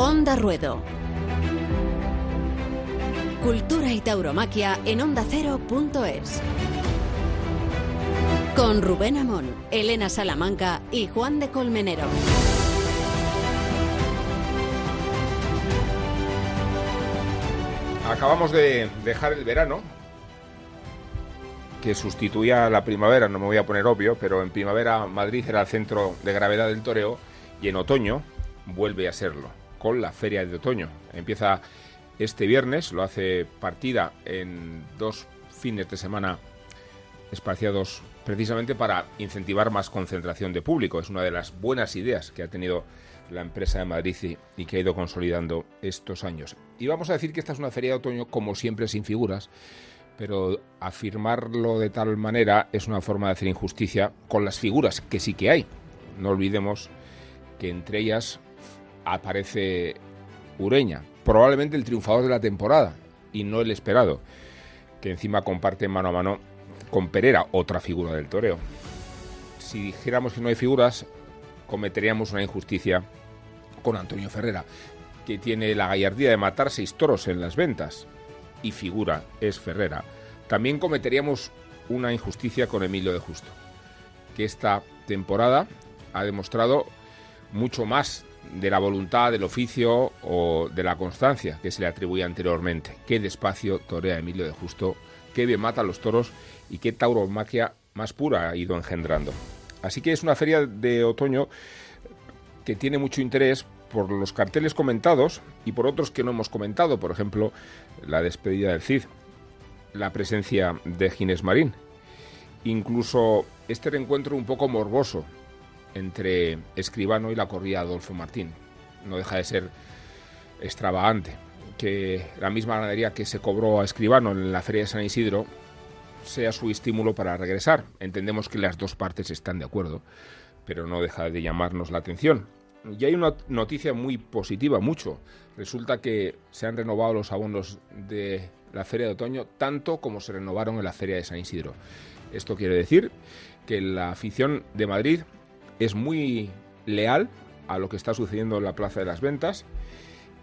Onda Ruedo. Cultura y tauromaquia en ondacero.es. Con Rubén Amón, Elena Salamanca y Juan de Colmenero. Acabamos de dejar el verano, que sustituía la primavera, no me voy a poner obvio, pero en primavera Madrid era el centro de gravedad del toreo y en otoño vuelve a serlo, con la Feria de Otoño. Empieza este viernes, lo hace partida en dos fines de semana espaciados precisamente para incentivar más concentración de público. Es una de las buenas ideas que ha tenido la empresa de Madrid y, que ha ido consolidando estos años. Y vamos a decir que esta es una feria de otoño como siempre sin figuras, pero afirmarlo de tal manera es una forma de hacer injusticia con las figuras que sí que hay. No olvidemos que entre ellas aparece Ureña, probablemente el triunfador de la temporada y no el esperado, que encima comparte mano a mano con Pereira, otra figura del toreo. Si dijéramos que no hay figuras, cometeríamos una injusticia con Antonio Ferrera, que tiene la gallardía de matar seis toros en las ventas, y figura es Ferrera. También cometeríamos una injusticia con Emilio de Justo, que esta temporada ha demostrado mucho más de la voluntad, del oficio o de la constancia que se le atribuía anteriormente. Qué despacio torea Emilio de Justo, qué bien mata a los toros y qué tauromaquia más pura ha ido engendrando. Así que es una feria de otoño que tiene mucho interés por los carteles comentados y por otros que no hemos comentado, por ejemplo, la despedida del Cid, la presencia de Ginés Marín, incluso este reencuentro un poco morboso entre Escribano y la corrida Adolfo Martín. No deja de ser extravagante que la misma ganadería que se cobró a Escribano en la Feria de San Isidro sea su estímulo para regresar. Entendemos que las dos partes están de acuerdo, pero no deja de llamarnos la atención. Y hay una noticia muy positiva, mucho. Resulta que se han renovado los abonos de la Feria de Otoño tanto como se renovaron en la Feria de San Isidro. Esto quiere decir que la afición de Madrid es muy leal a lo que está sucediendo en la Plaza de las Ventas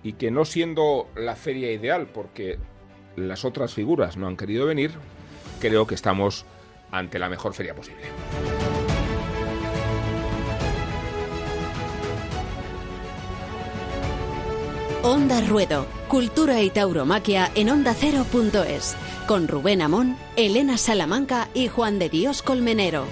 y que no siendo la feria ideal porque las otras figuras no han querido venir, creo que estamos ante la mejor feria posible. Onda Ruedo, Cultura y Tauromaquia en OndaCero.es, con Rubén Amón, Elena Salamanca y Juan de Dios Colmenero.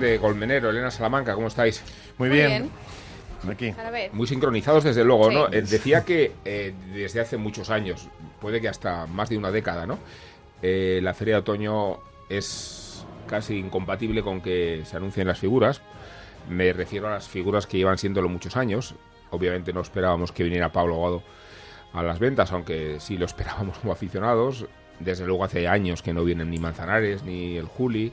De Colmenero, Elena Salamanca, ¿cómo estáis? Muy, bien. Aquí. Muy sincronizados desde luego, ¿no? Eh, decía que eh, desde hace muchos años, puede que hasta más de una década, ¿no? Eh, la feria de otoño es casi incompatible con que se anuncien las figuras. Me refiero a las figuras que llevan siéndolo muchos años. Obviamente no esperábamos que viniera Pablo Guado a las ventas, aunque sí lo esperábamos como aficionados. Desde luego hace años que no vienen ni Manzanares ni el Juli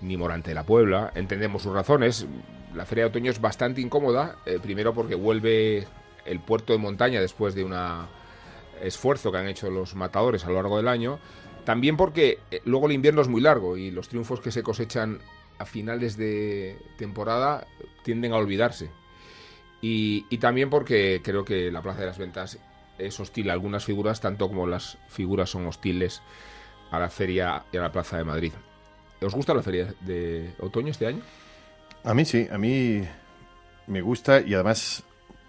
ni Morante de la Puebla. Entendemos sus razones. La feria de otoño es bastante incómoda, eh, primero porque vuelve el puerto de montaña después de un esfuerzo que han hecho los matadores a lo largo del año. También porque eh, luego el invierno es muy largo y los triunfos que se cosechan a finales de temporada tienden a olvidarse. Y, y, también porque creo que la Plaza de las Ventas es hostil a algunas figuras, tanto como las figuras son hostiles a la feria y a la Plaza de Madrid. ¿Os gusta la feria de otoño este año? A mí sí, a mí me gusta y además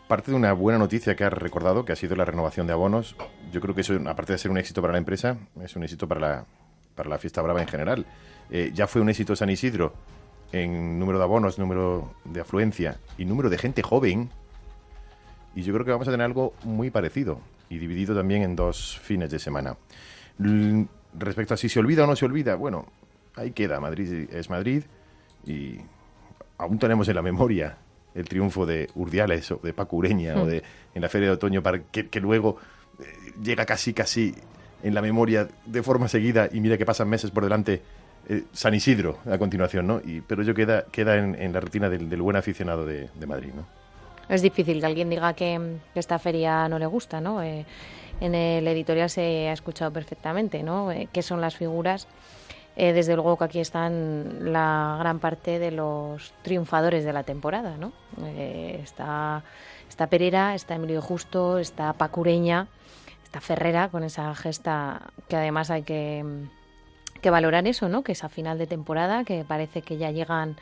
parte de una buena noticia que has recordado, que ha sido la renovación de abonos. Yo creo que eso, aparte de ser un éxito para la empresa, es un éxito para la, para la fiesta brava en general. Eh, ya fue un éxito San Isidro en número de abonos, número de afluencia y número de gente joven. Y yo creo que vamos a tener algo muy parecido y dividido también en dos fines de semana. respecto a si se olvida o no se olvida, bueno, ahí queda, Madrid es Madrid y aún tenemos en la memoria el triunfo de Urdiales o de Paco Ureña o hmm. de en la Feria de Otoño para que, luego eh, llega casi casi en la memoria de forma seguida y mira que pasan meses por delante eh, San Isidro a continuación, ¿no? Y, pero yo queda, queda en, la rutina del, buen aficionado de, Madrid, ¿no? Es difícil que alguien diga que, esta feria no le gusta, ¿no? Eh, en el editorial se ha escuchado perfectamente, ¿no? ¿Qué son las figuras? Desde luego que aquí están la gran parte de los triunfadores de la temporada, ¿no? está, está Pereira, está Emilio Justo, está Pacureña, está Ferrera con esa gesta que además hay que que valorar eso, ¿no? Que es a final de temporada, que parece que ya llegan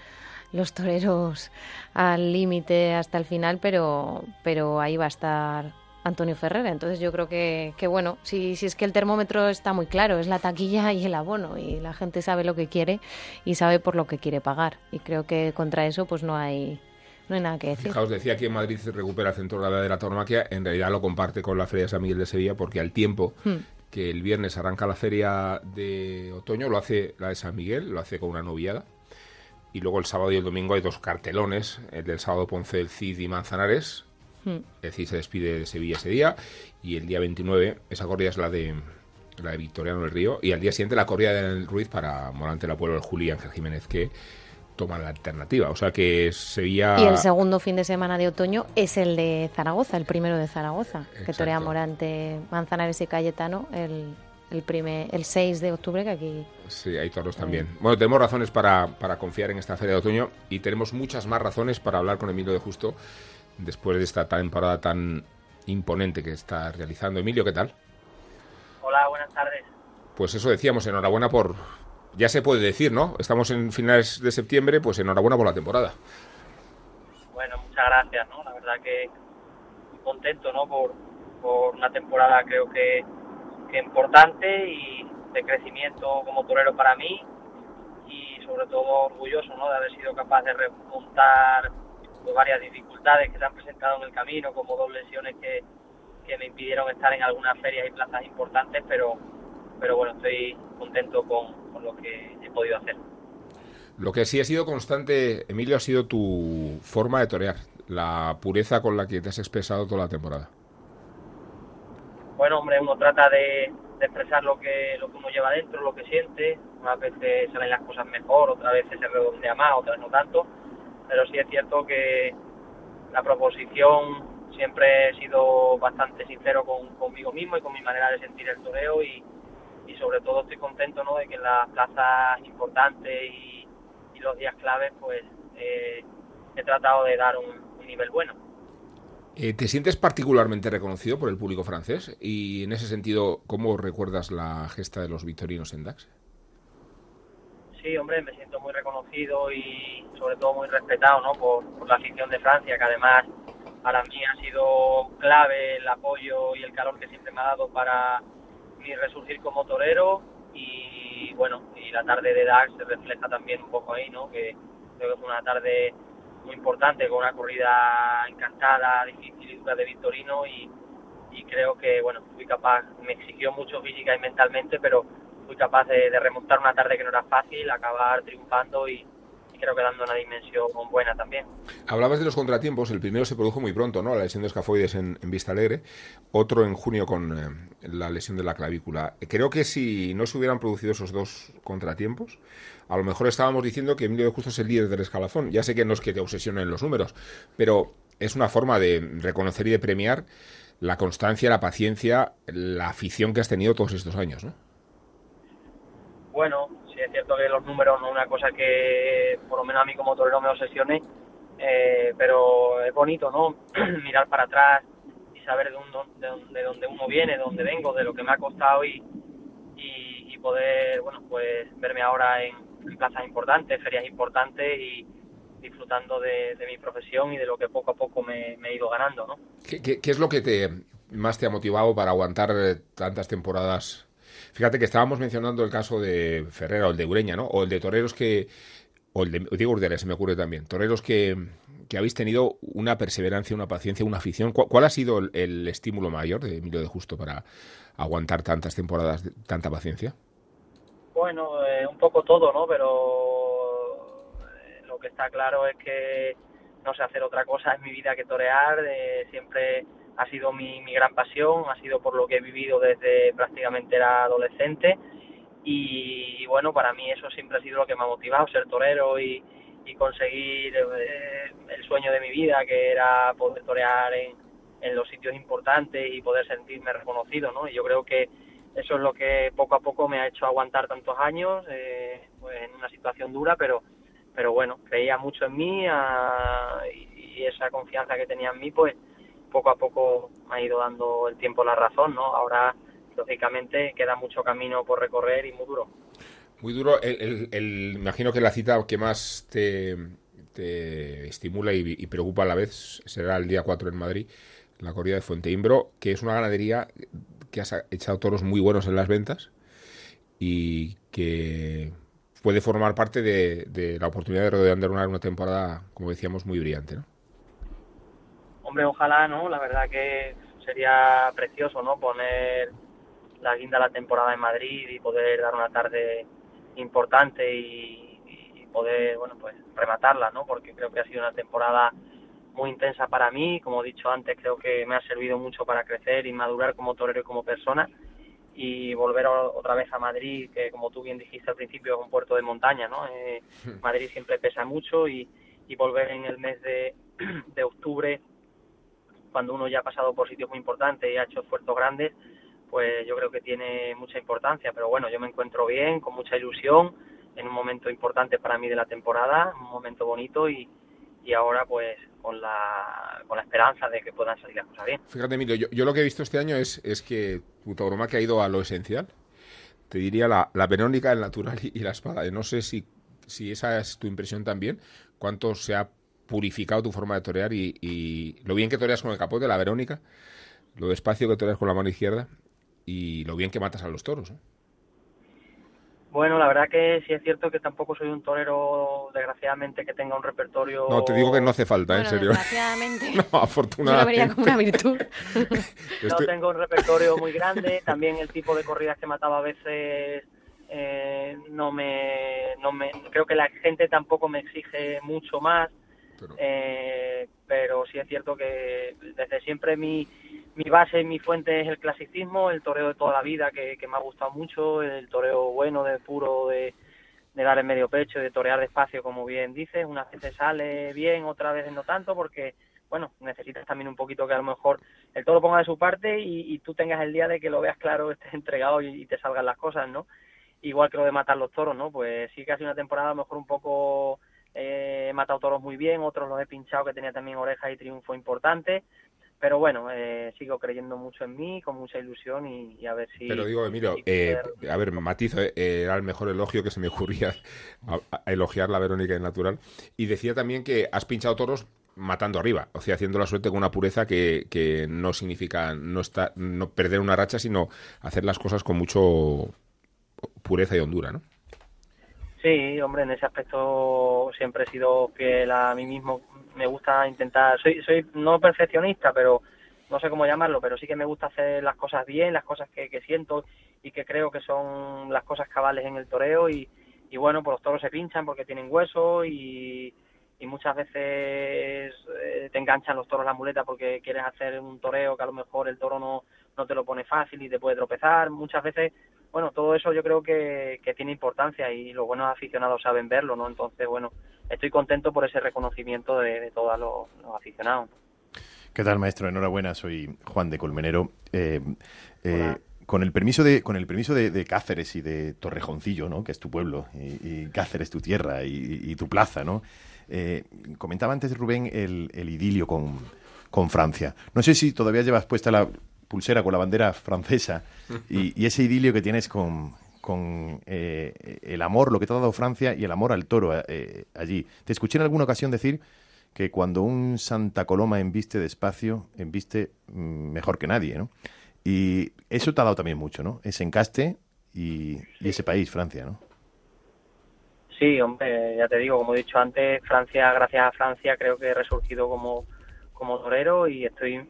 los toreros al límite hasta el final, pero, pero ahí va a estar Antonio Ferrera. Entonces yo creo que, que bueno, si, si es que el termómetro está muy claro, es la taquilla y el abono, y la gente sabe lo que quiere y sabe por lo que quiere pagar. Y creo que contra eso pues no hay, no hay nada que decir. Fijaos, decía que en Madrid se recupera el centro de la tauromaquia, en realidad lo comparte con la Feria de San Miguel de Sevilla porque al tiempo hmm que el viernes arranca la feria de otoño, lo hace la de San Miguel, lo hace con una noviada. Y luego el sábado y el domingo hay dos cartelones, el del sábado Ponce del Cid y Manzanares. Hmm. El Cid se despide de Sevilla ese día. Y el día 29, esa corrida es la de la de Victoriano del Río. Y al día siguiente la corrida de Ruiz para Morante la Pueblo, el Juli Ángel Jiménez, que toma la alternativa. O sea que Sevilla. Y el segundo fin de semana de otoño es el de Zaragoza, el primero de Zaragoza, que torea Morante, Manzanares y Cayetano el, el, primer, el 6 de octubre, que aquí. Sí, hay toros también. Bueno, tenemos razones para, para confiar en esta feria de otoño y tenemos muchas más razones para hablar con Emilio de Justo después de esta temporada tan imponente que está realizando. Emilio, ¿qué tal? Hola, buenas tardes. Pues eso decíamos, enhorabuena por, ya se puede decir, ¿no? Estamos en finales de septiembre, pues enhorabuena por la temporada. Bueno, muchas gracias, ¿no? La verdad que contento, ¿no? Por, por una temporada creo que, que importante y de crecimiento como torero para mí y sobre todo orgulloso, ¿no? De haber sido capaz de remontar pues, varias dificultades que se han presentado en el camino, como dos lesiones que, que me impidieron estar en algunas ferias y plazas importantes, pero, pero bueno, estoy contento con, lo que he podido hacer. Lo que sí ha sido constante, Emilio, ha sido tu forma de torear, la pureza con la que te has expresado toda la temporada. Bueno, hombre, uno trata de, expresar lo que, lo que uno lleva dentro, lo que siente. Unas veces salen las cosas mejor, otras veces se redondea más, otras no tanto. Pero sí es cierto que la proposición siempre he sido bastante sincero con, conmigo mismo y con mi manera de sentir el toreo y, sobre todo estoy contento ¿no? de que las plazas importantes y, los días claves pues eh, he tratado de dar un, nivel bueno. Eh, ¿Te sientes particularmente reconocido por el público francés? Y en ese sentido, ¿cómo recuerdas la gesta de los victorinos en DAX? Sí, hombre, me siento muy reconocido y sobre todo muy respetado ¿no? por, por la afición de Francia, que además para mí ha sido clave el apoyo y el calor que siempre me ha dado para, mi resurgir como torero y bueno, y la tarde de Dax se refleja también un poco ahí, ¿no? Que creo que fue una tarde muy importante con una corrida encantada, difícil y dura de Victorino y, y creo que bueno, fui capaz, me exigió mucho física y mentalmente, pero fui capaz de, remontar una tarde que no era fácil, acabar triunfando y, creo que dando una dimensión buena también. Hablabas de los contratiempos, el primero se produjo muy pronto, ¿no? La lesión de escafoides en, Vista Alegre, otro en junio con eh, la lesión de la clavícula. Creo que si no se hubieran producido esos dos contratiempos, a lo mejor estábamos diciendo que Emilio de Justo es el líder del escalafón. Ya sé que no es que te obsesionen los números, pero es una forma de reconocer y de premiar la constancia, la paciencia, la afición que has tenido todos estos años, ¿no? Bueno, sí es cierto que los números no es una cosa que por lo menos a mí como torero me obsesione, eh, pero es bonito, ¿no? Mirar para atrás y saber de, de, dónde uno viene, de dónde vengo, de lo que me ha costado y, y, poder, bueno, pues verme ahora en, plazas importantes, ferias importantes y disfrutando de, mi profesión y de lo que poco a poco me, he ido ganando, ¿no? ¿Qué, qué es lo que te más te ha motivado para aguantar tantas temporadas Fíjate que estábamos mencionando el caso de Ferrera o el de Ureña, ¿no? O el de toreros que. O el de Diego Urdeles, se me ocurre también. Toreros que, habéis tenido una perseverancia, una paciencia, una afición. ¿Cuál, ha sido el, estímulo mayor de Emilio de Justo para aguantar tantas temporadas, tanta paciencia? Bueno, eh, un poco todo, ¿no? Pero eh, lo que está claro es que no sé hacer otra cosa en mi vida que torear. Eh, siempre ha sido mi, mi, gran pasión, ha sido por lo que he vivido desde prácticamente era adolescente y, bueno, para mí eso siempre ha sido lo que me ha motivado, ser torero y, conseguir eh, el sueño de mi vida, que era poder torear en, en los sitios importantes y poder sentirme reconocido, ¿no? Y yo creo que eso es lo que poco a poco me ha hecho aguantar tantos años eh, pues en una situación dura, pero pero bueno, creía mucho en mí y, esa confianza que tenía en mí, pues poco a poco ha ido dando el tiempo la razón, ¿no? Ahora, lógicamente, queda mucho camino por recorrer y muy duro. Muy duro. El, imagino que la cita que más te, estimula y, preocupa a la vez será el día 4 en Madrid, la corrida de Fuenteimbro, que es una ganadería que has echado toros muy buenos en las ventas y que puede formar parte de, la oportunidad de redondear una, una temporada, como decíamos, muy brillante, ¿no? Hombre, ojalá, ¿no? La verdad que sería precioso, ¿no? Poner la guinda la temporada en Madrid y poder dar una tarde importante y, y, poder, bueno, pues rematarla, ¿no? Porque creo que ha sido una temporada muy intensa para mí, como he dicho antes, creo que me ha servido mucho para crecer y madurar como torero y como persona y volver otra vez a Madrid, que como tú bien dijiste al principio es un puerto de montaña, ¿no? Eh, hmm. Madrid siempre pesa mucho y, y volver en el mes de, de, octubre, cuando uno ya ha pasado por sitios muy importantes y ha hecho esfuerzos grandes, pues yo creo que tiene mucha importancia. Pero bueno, yo me encuentro bien, con mucha ilusión, en un momento importante para mí de la temporada, un momento bonito y, y ahora pues con la, con la esperanza de que puedan salir las cosas bien. Fíjate, Emilio, yo, lo que he visto este año es, es que tu que ha ido a lo esencial. Te diría la, la Verónica, el natural y, la espada. No sé si, si esa es tu impresión también, cuánto se ha purificado tu forma de torear y, y lo bien que toreas con el capote, la Verónica, lo despacio que toreas con la mano izquierda y lo bien que matas a los toros. ¿eh? Bueno, la verdad que sí es cierto que tampoco soy un torero, desgraciadamente, que tenga un repertorio... No, te digo que no hace falta, en serio. Desgraciadamente. no, afortunadamente. Yo lo como una virtud. no tengo un repertorio muy grande, también el tipo de corridas que mataba a veces eh, no, me, no me... Creo que la gente tampoco me exige mucho más, pero, eh, pero sí es cierto que desde siempre mi mi base y mi fuente es el clasicismo, el toreo de toda la vida que, me ha gustado mucho, el toreo bueno, de puro, de, dar el medio pecho, de torear despacio, como bien dices. Una vez sale bien, otra vez no tanto, porque, bueno, necesitas también un poquito que a lo mejor el toro ponga de su parte y, tú tengas el día de que lo veas claro, estés entregado y, te salgan las cosas, ¿no? Igual que lo de matar los toros, ¿no? Pues sí que ha sido una temporada a lo mejor un poco... Eh, he matado toros muy bien, otros los he pinchado que tenía también orejas y triunfo importante pero bueno, eh, sigo creyendo mucho en mí, con mucha ilusión y, a ver si... Pero digo, Emilio, eh, a ver, matizo, eh, era el mejor elogio que se me ocurría a, elogiar la Verónica en natural. Y decía también que has pinchado toros matando arriba, o sea, haciendo la suerte con una pureza que, que no significa no, está, no perder una racha, sino hacer las cosas con mucho pureza y hondura, ¿no? Sí, hombre, en ese aspecto siempre he sido fiel a mí mismo. Me gusta intentar, soy, soy no perfeccionista, pero no sé cómo llamarlo, pero sí que me gusta hacer las cosas bien, las cosas que, siento y que creo que son las cosas cabales en el toreo y, y bueno, pues los toros se pinchan porque tienen hueso y, y muchas veces eh, te enganchan los toros la muleta porque quieres hacer un toreo que a lo mejor el toro no, no te lo pone fácil y te puede tropezar. Muchas veces bueno, todo eso yo creo que, tiene importancia y los buenos aficionados saben verlo, ¿no? Entonces, bueno, estoy contento por ese reconocimiento de, todos los, aficionados. ¿Qué tal, maestro? Enhorabuena, soy Juan de Colmenero. Eh, eh, con el permiso de con el permiso de, Cáceres y de Torrejoncillo, ¿no? que es tu pueblo, y, Cáceres tu tierra y, tu plaza, ¿no? Eh, comentaba antes Rubén el, el idilio con, con Francia. No sé si todavía llevas puesta la, pulsera con la bandera francesa y, ese idilio que tienes con, eh, el amor, lo que te ha dado Francia y el amor al toro eh, allí. Te escuché en alguna ocasión decir que cuando un Santa Coloma embiste despacio, embiste mm, mejor que nadie, ¿no? Y eso te ha dado también mucho, ¿no? Ese encaste y, y ese país, Francia, ¿no? Sí, hombre, ya te digo, como he dicho antes, Francia, gracias a Francia, creo que he resurgido como torero y estoy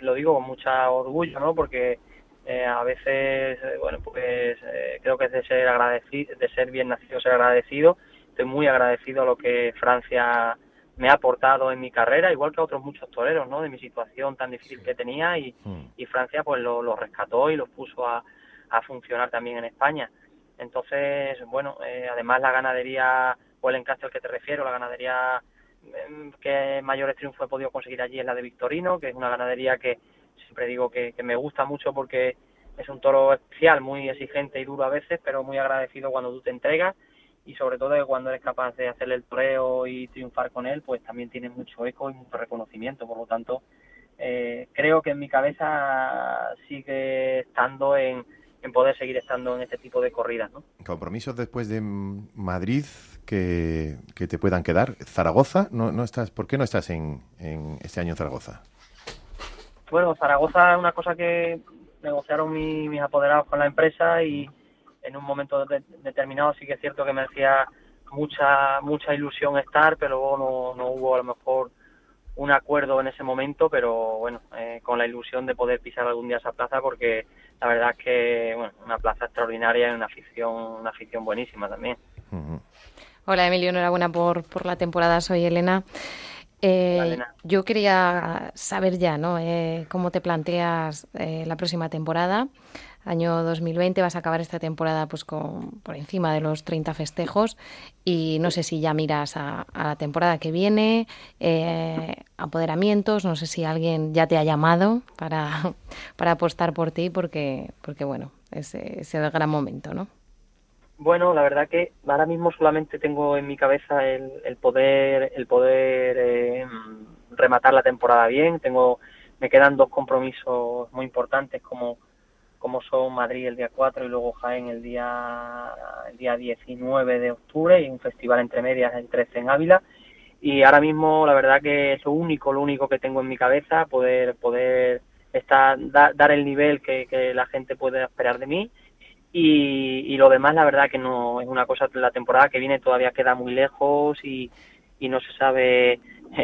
lo digo con mucho orgullo, ¿no? Porque eh, a veces, eh, bueno, pues eh, creo que es de ser agradecido, de ser bien nacido, ser agradecido. Estoy muy agradecido a lo que Francia me ha aportado en mi carrera, igual que a otros muchos toreros, ¿no? De mi situación tan difícil que tenía y, mm. y Francia pues lo, rescató y lo puso a, a funcionar también en España. Entonces, bueno, eh, además la ganadería o el encaste al que te refiero, la ganadería que mayores triunfos he podido conseguir allí es la de Victorino, que es una ganadería que siempre digo que, me gusta mucho porque es un toro especial, muy exigente y duro a veces, pero muy agradecido cuando tú te entregas y sobre todo cuando eres capaz de hacerle el toreo y triunfar con él, pues también tiene mucho eco y mucho reconocimiento. Por lo tanto, eh, creo que en mi cabeza sigue estando en, en poder seguir estando en este tipo de corridas. ¿no? ¿Compromisos después de Madrid que, que te puedan quedar? ¿Zaragoza? ¿No, no estás, ¿Por qué no estás en, en este año en Zaragoza? Bueno, Zaragoza es una cosa que negociaron mis apoderados con la empresa y en un momento determinado sí que es cierto que me hacía mucha mucha ilusión estar, pero luego no, no hubo a lo mejor un acuerdo en ese momento, pero bueno, eh, con la ilusión de poder pisar algún día esa plaza porque la verdad es que bueno, una plaza extraordinaria y una afición una afición buenísima también. Hola Emilio, enhorabuena por, por la temporada, soy Elena. Eh, yo quería saber ya, ¿no? Eh, cómo te planteas eh, la próxima temporada. Año 2020 vas a acabar esta temporada pues con por encima de los 30 festejos y no sé si ya miras a, la temporada que viene, apoderamientos, no sé si alguien ya te ha llamado para, para apostar por ti porque, porque bueno, es, es el gran momento, ¿no? Bueno, la verdad que ahora mismo solamente tengo en mi cabeza el, poder, el poder eh, rematar la temporada bien. Tengo, me quedan dos compromisos muy importantes como, como son Madrid el día 4 y luego Jaén el día, el día 19 de octubre y un festival entre medias el 13 en Ávila. Y ahora mismo la verdad que es lo único, lo único que tengo en mi cabeza, poder, poder estar, dar el nivel que, que la gente puede esperar de mí y, lo demás la verdad que no es una cosa la temporada que viene todavía queda muy lejos y, y no se sabe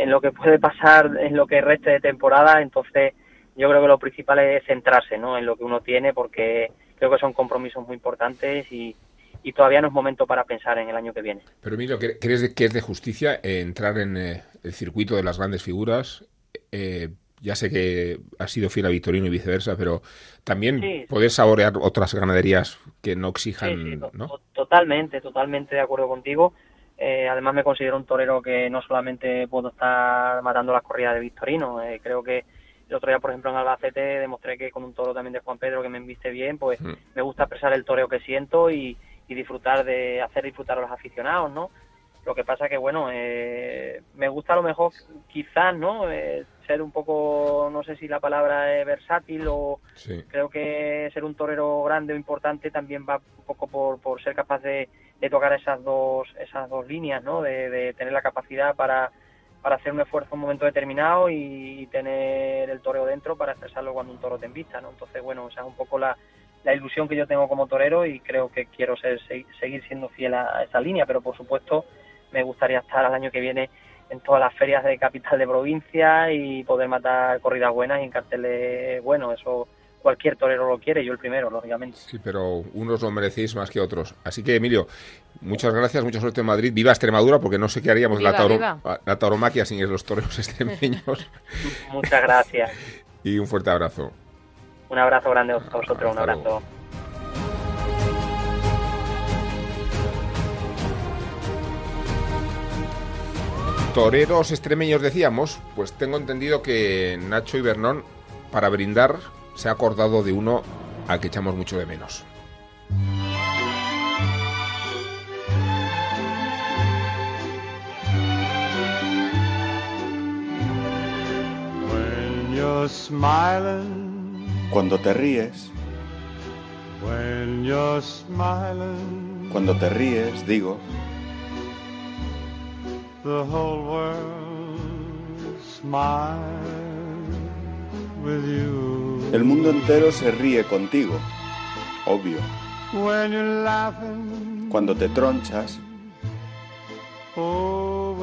lo que puede pasar en lo que reste de temporada entonces yo creo que lo principal es centrarse ¿no? en lo que uno tiene porque creo que son compromisos muy importantes y, y todavía no es momento para pensar en el año que viene. Pero Emilio, ¿crees que es de justicia entrar en eh, el circuito de las grandes figuras? Eh, ya sé que ha sido fiel a Victorino y viceversa, pero también sí, poder saborear otras ganaderías que no exijan, ¿no? Totalmente, totalmente de acuerdo contigo. Eh, además me considero un torero que no solamente puedo estar matando las corridas de Victorino, eh, creo que el otro día, por ejemplo, en Albacete demostré que con un toro también de Juan Pedro que me enviste bien, pues mm. me gusta expresar el toreo que siento y, y disfrutar de hacer disfrutar a los aficionados, ¿no? Lo que pasa que, bueno, eh, me gusta a lo mejor quizás, ¿no? Eh, ser un poco, no sé si la palabra es versátil o creo que ser un torero grande o importante también va un poco por, por ser capaz de, tocar esas dos, esas dos líneas, ¿no? De, tener la capacidad para, para hacer un esfuerzo en un momento determinado y, tener el toreo dentro para expresarlo cuando un toro te invita, ¿no? Entonces, bueno, esa es un poco la, la ilusión que yo tengo como torero y creo que quiero ser, seguir siendo fiel a esa línea, pero por supuesto me gustaría estar al año que viene en todas las ferias de capital de provincia y poder matar corridas buenas y en carteles buenos. Eso cualquier torero lo quiere, yo el primero, lógicamente. Sí, pero unos lo merecéis más que otros. Así que, Emilio, muchas gracias, mucha suerte en Madrid. Viva Extremadura, porque no sé qué haríamos la, la tauromaquia sin los toreros extremeños. muchas gracias. y un fuerte abrazo. Un abrazo grande a vosotros, un abrazo. toreros extremeños decíamos, pues tengo entendido que Nacho y Bernón, para brindar, se ha acordado de uno al que echamos mucho de menos. Cuando te ríes, cuando te ríes, digo, The whole world with you. El mundo entero se ríe contigo, obvio. Cuando te tronchas, oh,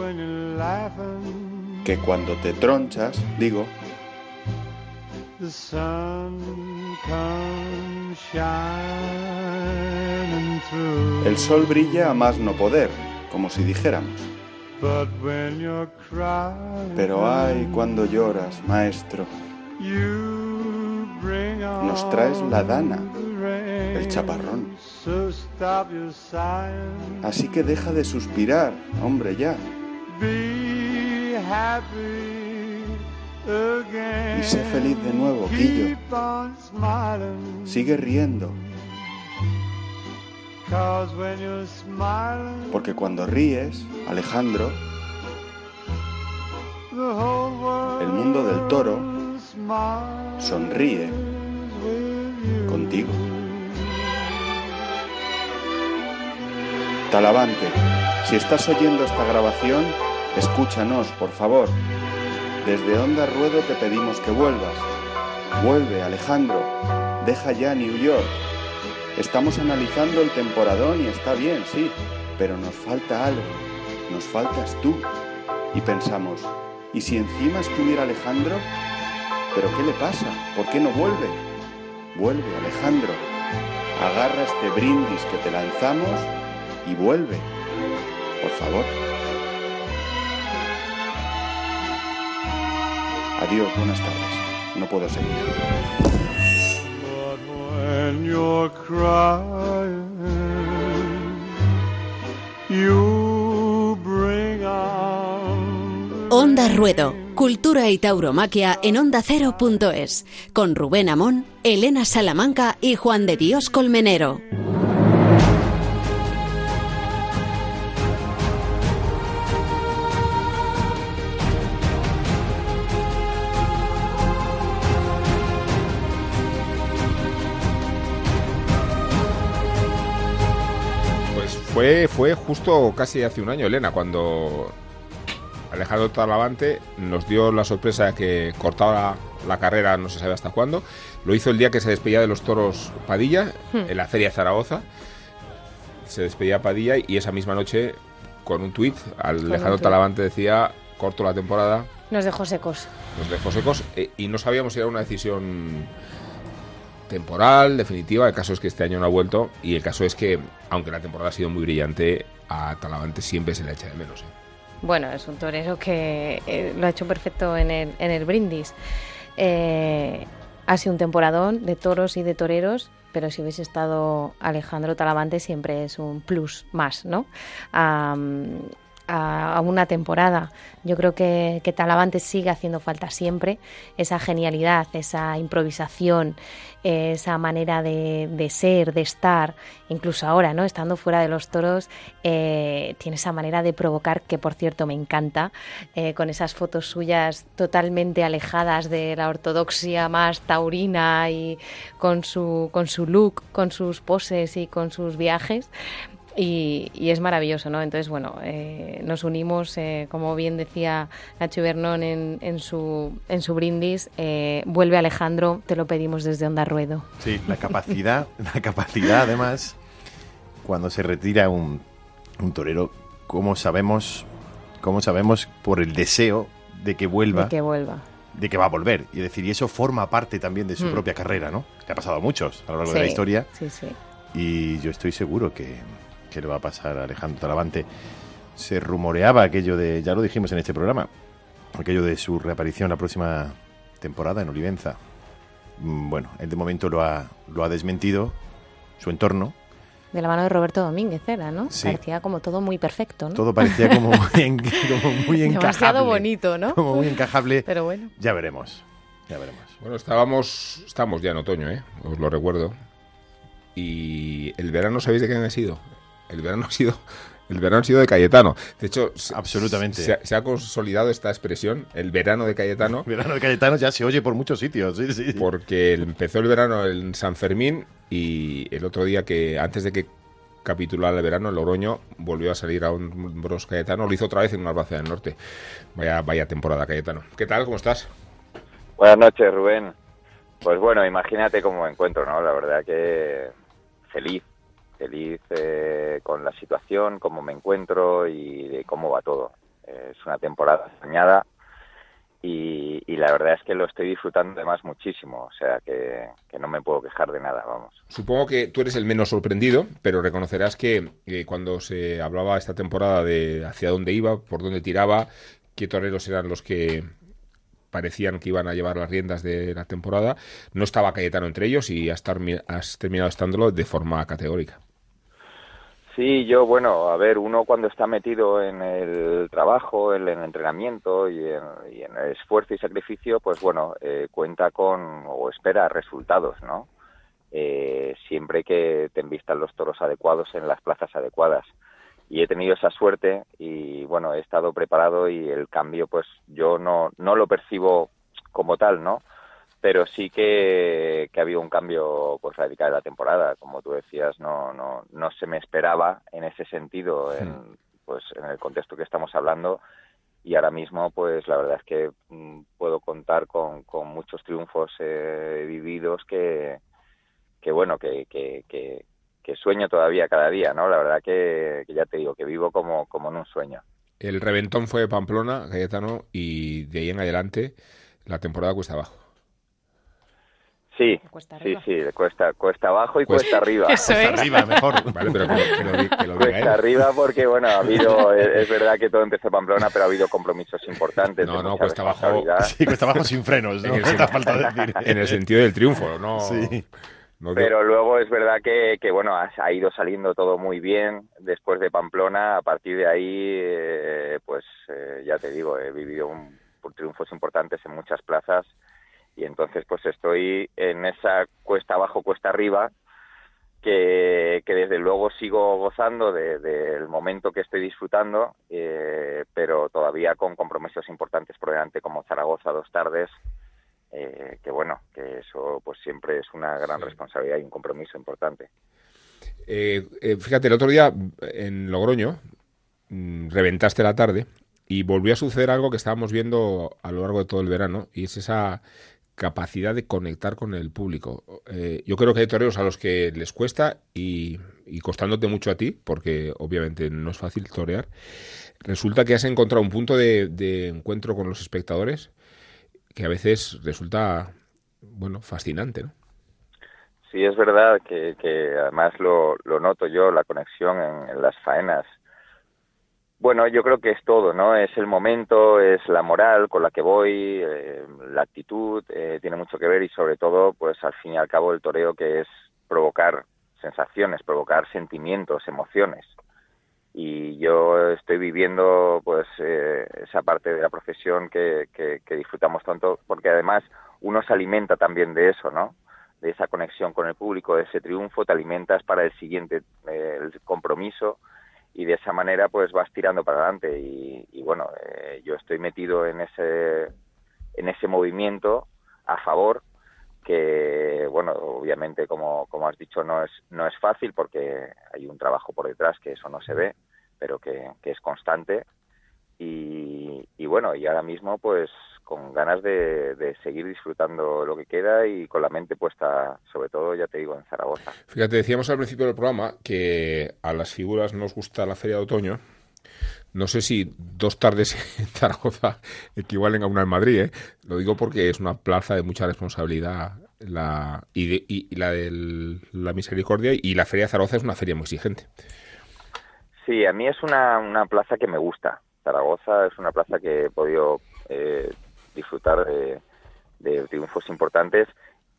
que cuando te tronchas, digo. El sol brilla a más no poder, como si dijéramos. Pero ay, cuando lloras, maestro, nos traes la dana. el chaparrón. Así que deja de suspirar, hombre, ya. Y sé feliz de nuevo, Quillo. Sigue riendo. Porque cuando ríes, Alejandro, el mundo del toro sonríe contigo. Talavante, si estás oyendo esta grabación, escúchanos, por favor. Desde Onda Ruedo te pedimos que vuelvas. Vuelve, Alejandro. Deja ya New York. Estamos analizando el temporadón y está bien, sí, pero nos falta algo. Nos faltas tú. Y pensamos, ¿y si encima estuviera Alejandro? ¿Pero qué le pasa? ¿Por qué no vuelve? Vuelve, Alejandro. Agarra este brindis que te lanzamos y vuelve. Por favor. Adiós, buenas tardes. No puedo seguir. Onda Ruedo, Cultura y Tauromaquia en Onda Cero.es, con Rubén Amón, Elena Salamanca y Juan de Dios Colmenero. Pues fue, fue justo casi hace un año, Elena, cuando Alejandro Talavante nos dio la sorpresa de que cortaba la, carrera, no se sabe hasta cuándo. Lo hizo el día que se despedía de los toros Padilla, hmm. en la Feria de Zaragoza. Se despedía Padilla y esa misma noche, con un tuit, Alejandro Talavante decía, corto la temporada. Nos dejó secos. Nos dejó secos eh, y no sabíamos si era una decisión temporal, definitiva. El caso es que este año no ha vuelto y el caso es que, aunque la temporada ha sido muy brillante, a Talavante siempre se le echa de menos. ¿eh? Bueno, es un torero que eh, lo ha hecho perfecto en el, en el brindis. Eh, ha sido un temporadón de toros y de toreros, pero si hubiese estado Alejandro Talavante siempre es un plus más, ¿no? a, una temporada. Yo creo que, que Talavante sigue haciendo falta siempre, esa genialidad, esa improvisación, esa manera de, ser, de estar, incluso ahora, ¿no? Estando fuera de los toros, eh, tiene esa manera de provocar que, por cierto, me encanta, eh, con esas fotos suyas totalmente alejadas de la ortodoxia más taurina y con su, con su look, con sus poses y con sus viajes. Y, es maravilloso, ¿no? Entonces, bueno, eh, nos unimos, eh, como bien decía Nacho Bernón en, en, su, en su brindis, eh, vuelve Alejandro, te lo pedimos desde Onda Ruedo. Sí, la capacidad, la capacidad además, cuando se retira un, un torero, ¿cómo sabemos, cómo sabemos por el deseo de que vuelva? De que vuelva de que va a volver. Y decir, y eso forma parte también de su hmm. propia carrera, ¿no? Le ha pasado a muchos a lo largo de la historia. Sí, sí. Y yo estoy seguro que, que le va a pasar a Alejandro Talavante. Se rumoreaba aquello de, ya lo dijimos en este programa, aquello de su reaparición la próxima temporada en Olivenza. Mm, bueno, él de momento lo ha, lo ha desmentido, su entorno. De la mano de Roberto Domínguez era, ¿no? Parecía como todo muy perfecto, ¿no? Todo parecía como muy, como muy encajable. Demasiado bonito, ¿no? Como muy encajable. Pero bueno. Ya veremos, ya veremos. Bueno, estábamos, estamos ya en otoño, ¿eh? Os lo recuerdo. Y el verano, ¿sabéis de qué ha sido? El verano ha sido el verano ha sido de Cayetano. De hecho, absolutamente se, ha consolidado esta expresión, el verano de Cayetano. El verano de Cayetano ya se oye por muchos sitios, sí, sí. Porque empezó el verano en San Fermín y el otro día que antes de que capitulara el verano, el Oroño volvió a salir a un bros Cayetano, lo hizo otra vez en una Albacea del Norte. Vaya, vaya temporada Cayetano. ¿Qué tal? ¿Cómo estás? Buenas noches, Rubén. Pues bueno, imagínate cómo me encuentro, ¿no? La verdad que feliz feliz eh, con la situación, cómo me encuentro y de cómo va todo. es una temporada soñada y, la verdad es que lo estoy disfrutando además muchísimo, o sea que, no me puedo quejar de nada, vamos. Supongo que tú eres el menos sorprendido, pero reconocerás que, cuando se hablaba esta temporada de hacia dónde iba, por dónde tiraba, qué toreros eran los que parecían que iban a llevar las riendas de la temporada. No estaba Cayetano entre ellos y has, has terminado estándolo de forma categórica. Sí, yo, bueno, a ver, uno cuando está metido en el trabajo, en el entrenamiento y en, el esfuerzo y sacrificio, pues bueno, eh, cuenta con o espera resultados, ¿no? Eh, siempre que te envistan los toros adecuados en las plazas adecuadas. Y he tenido esa suerte y, bueno, he estado preparado y el cambio, pues yo no, no lo percibo como tal, ¿no? Pero sí que, que ha habido un cambio pues radical de la temporada. Como tú decías no no no se me esperaba en ese sentido en pues en el contexto que estamos hablando. Y ahora mismo pues la verdad es que mm, puedo contar con, con muchos triunfos eh, vividos que que bueno que, que, que, sueño todavía cada día no la verdad que, ya te digo que vivo como como en un sueño. El reventón fue Pamplona Cayetano y de ahí en adelante la temporada cuesta abajo Sí, sí, sí, cuesta, cuesta abajo y cuesta arriba. Eso cuesta arriba, mejor. Vale, pero que, lo, Cuesta arriba porque, bueno, ha habido, es, verdad que todo empezó Pamplona, pero ha habido compromisos importantes. No, no, cuesta abajo. Sí, cuesta abajo sin frenos, ¿no? En el, falta decir. en el sentido del triunfo, ¿no? Sí. pero luego es verdad que, que, bueno, ha, ido saliendo todo muy bien después de Pamplona. A partir de ahí, eh, pues eh, ya te digo, he vivido un, triunfos importantes en muchas plazas y entonces pues estoy en esa cuesta abajo, cuesta arriba, que, que desde luego sigo gozando del de, momento que estoy disfrutando, eh, pero todavía con compromisos importantes por delante como Zaragoza dos tardes, eh, que bueno, que eso pues siempre es una gran responsabilidad y un compromiso importante. Eh, fíjate, el otro día en Logroño mm, reventaste la tarde y volvió a suceder algo que estábamos viendo a lo largo de todo el verano y es esa capacidad de conectar con el público. Eh, yo creo que hay toreros a los que les cuesta y, costándote mucho a ti, porque obviamente no es fácil torear, resulta que has encontrado un punto de, encuentro con los espectadores que a veces resulta, bueno, fascinante. Sí, es verdad que, además lo, noto yo, la conexión en las faenas bueno, yo creo que es todo, ¿no? Es el momento, es la moral con la que voy, eh, la actitud, eh, tiene mucho que ver y sobre todo, pues al fin y al cabo el toreo que es provocar sensaciones, provocar sentimientos, emociones. Y yo estoy viviendo, pues, eh, esa parte de la profesión que, que, que disfrutamos tanto, porque además uno se alimenta también de eso, ¿no? De esa conexión con el público, de ese triunfo, te alimentas para el siguiente el compromiso y de esa manera pues vas tirando para adelante. Y, bueno eh, yo estoy metido en ese en ese movimiento a favor que bueno obviamente como, como has dicho no es no es fácil porque hay un trabajo por detrás que eso no se ve pero que, que es constante. Y, y bueno y ahora mismo pues con ganas de, seguir disfrutando lo que queda y con la mente puesta, sobre todo, ya te digo, en Zaragoza. Fíjate, decíamos al principio del programa que a las figuras nos gusta la feria de otoño. No sé si dos tardes en Zaragoza equivalen a una en Madrid, ¿eh? Lo digo porque es una plaza de mucha responsabilidad la, y, la de la misericordia y la feria de Zaragoza es una feria muy exigente. Sí, a mí es una, una plaza que me gusta. Zaragoza es una plaza que he podido eh, disfrutar de, triunfos importantes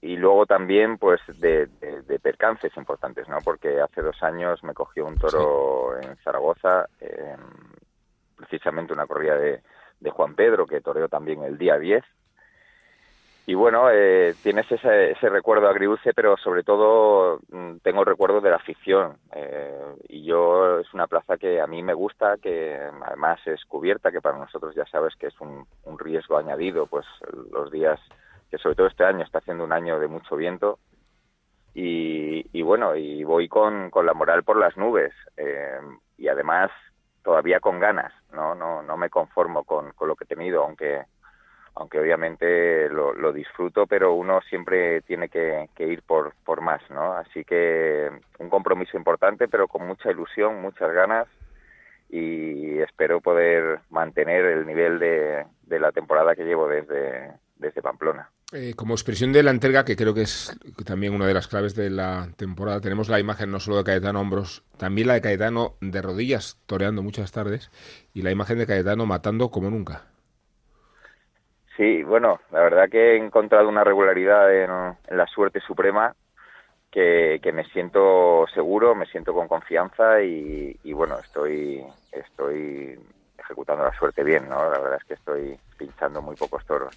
y luego también pues de, percances importantes, ¿no? Porque hace dos años me cogió un toro en Zaragoza, precisamente una corrida de, Juan Pedro que toreó también el día 10 y bueno, eh, tienes ese, ese, recuerdo agridulce, pero sobre todo mm, tengo el recuerdo de la afición. Eh, y yo es una plaza que a mí me gusta, que además es cubierta, que para nosotros ya sabes que es un, un riesgo añadido, pues los días, que sobre todo este año está haciendo un año de mucho viento. Y, y bueno, y voy con, con la moral por las nubes. Eh, y además todavía con ganas, ¿no? No, no me conformo con, con lo que he tenido, aunque aunque obviamente lo, disfruto, pero uno siempre tiene que, ir por, más, ¿no? Así que un compromiso importante, pero con mucha ilusión, muchas ganas y espero poder mantener el nivel de, la temporada que llevo desde, Pamplona. Eh, como expresión de la entrega, que creo que es también una de las claves de la temporada, tenemos la imagen no solo de Caetano hombros, también la de Caetano de rodillas, toreando muchas tardes, y la imagen de Caetano matando como nunca. Sí, bueno, la verdad que he encontrado una regularidad en, la suerte suprema que, me siento seguro, me siento con confianza y, bueno, estoy, estoy ejecutando la suerte bien, ¿no? La verdad es que estoy pinchando muy pocos toros.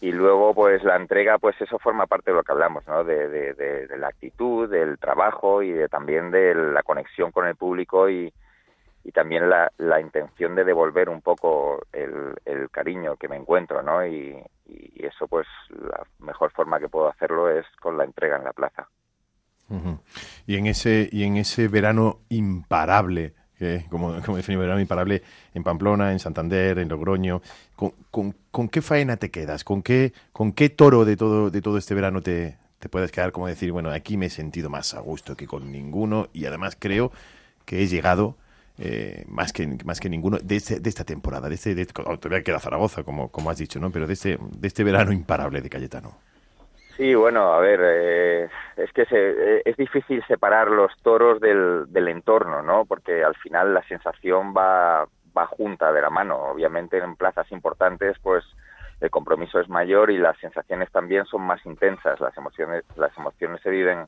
Y luego, pues la entrega, pues eso forma parte de lo que hablamos, ¿no? De, de la actitud, del trabajo y de, también de la conexión con el público y, y también la, la intención de devolver un poco el, el cariño que me encuentro, ¿no? Y, y, eso, pues, la mejor forma que puedo hacerlo es con la entrega en la plaza. Y en ese y en ese verano imparable, que como, como definimos verano imparable en Pamplona, en Santander, en Logroño, ¿con, con, con qué faena te quedas? ¿Con qué con qué toro de todo de todo este verano te, te puedes quedar como decir, bueno, aquí me he sentido más a gusto que con ninguno y además creo que he llegado eh, más, que, más que ninguno de, este, de esta temporada, de este, de, todavía queda Zaragoza, como, como has dicho, ¿no? pero de este, de este verano imparable de Cayetano. Sí, bueno, a ver, eh, es que eh, es difícil separar los toros del, del entorno, ¿no? Porque al final la sensación va, va junta de la mano. Obviamente en plazas importantes, pues el compromiso es mayor y las sensaciones también son más intensas. Las emociones, las emociones se viven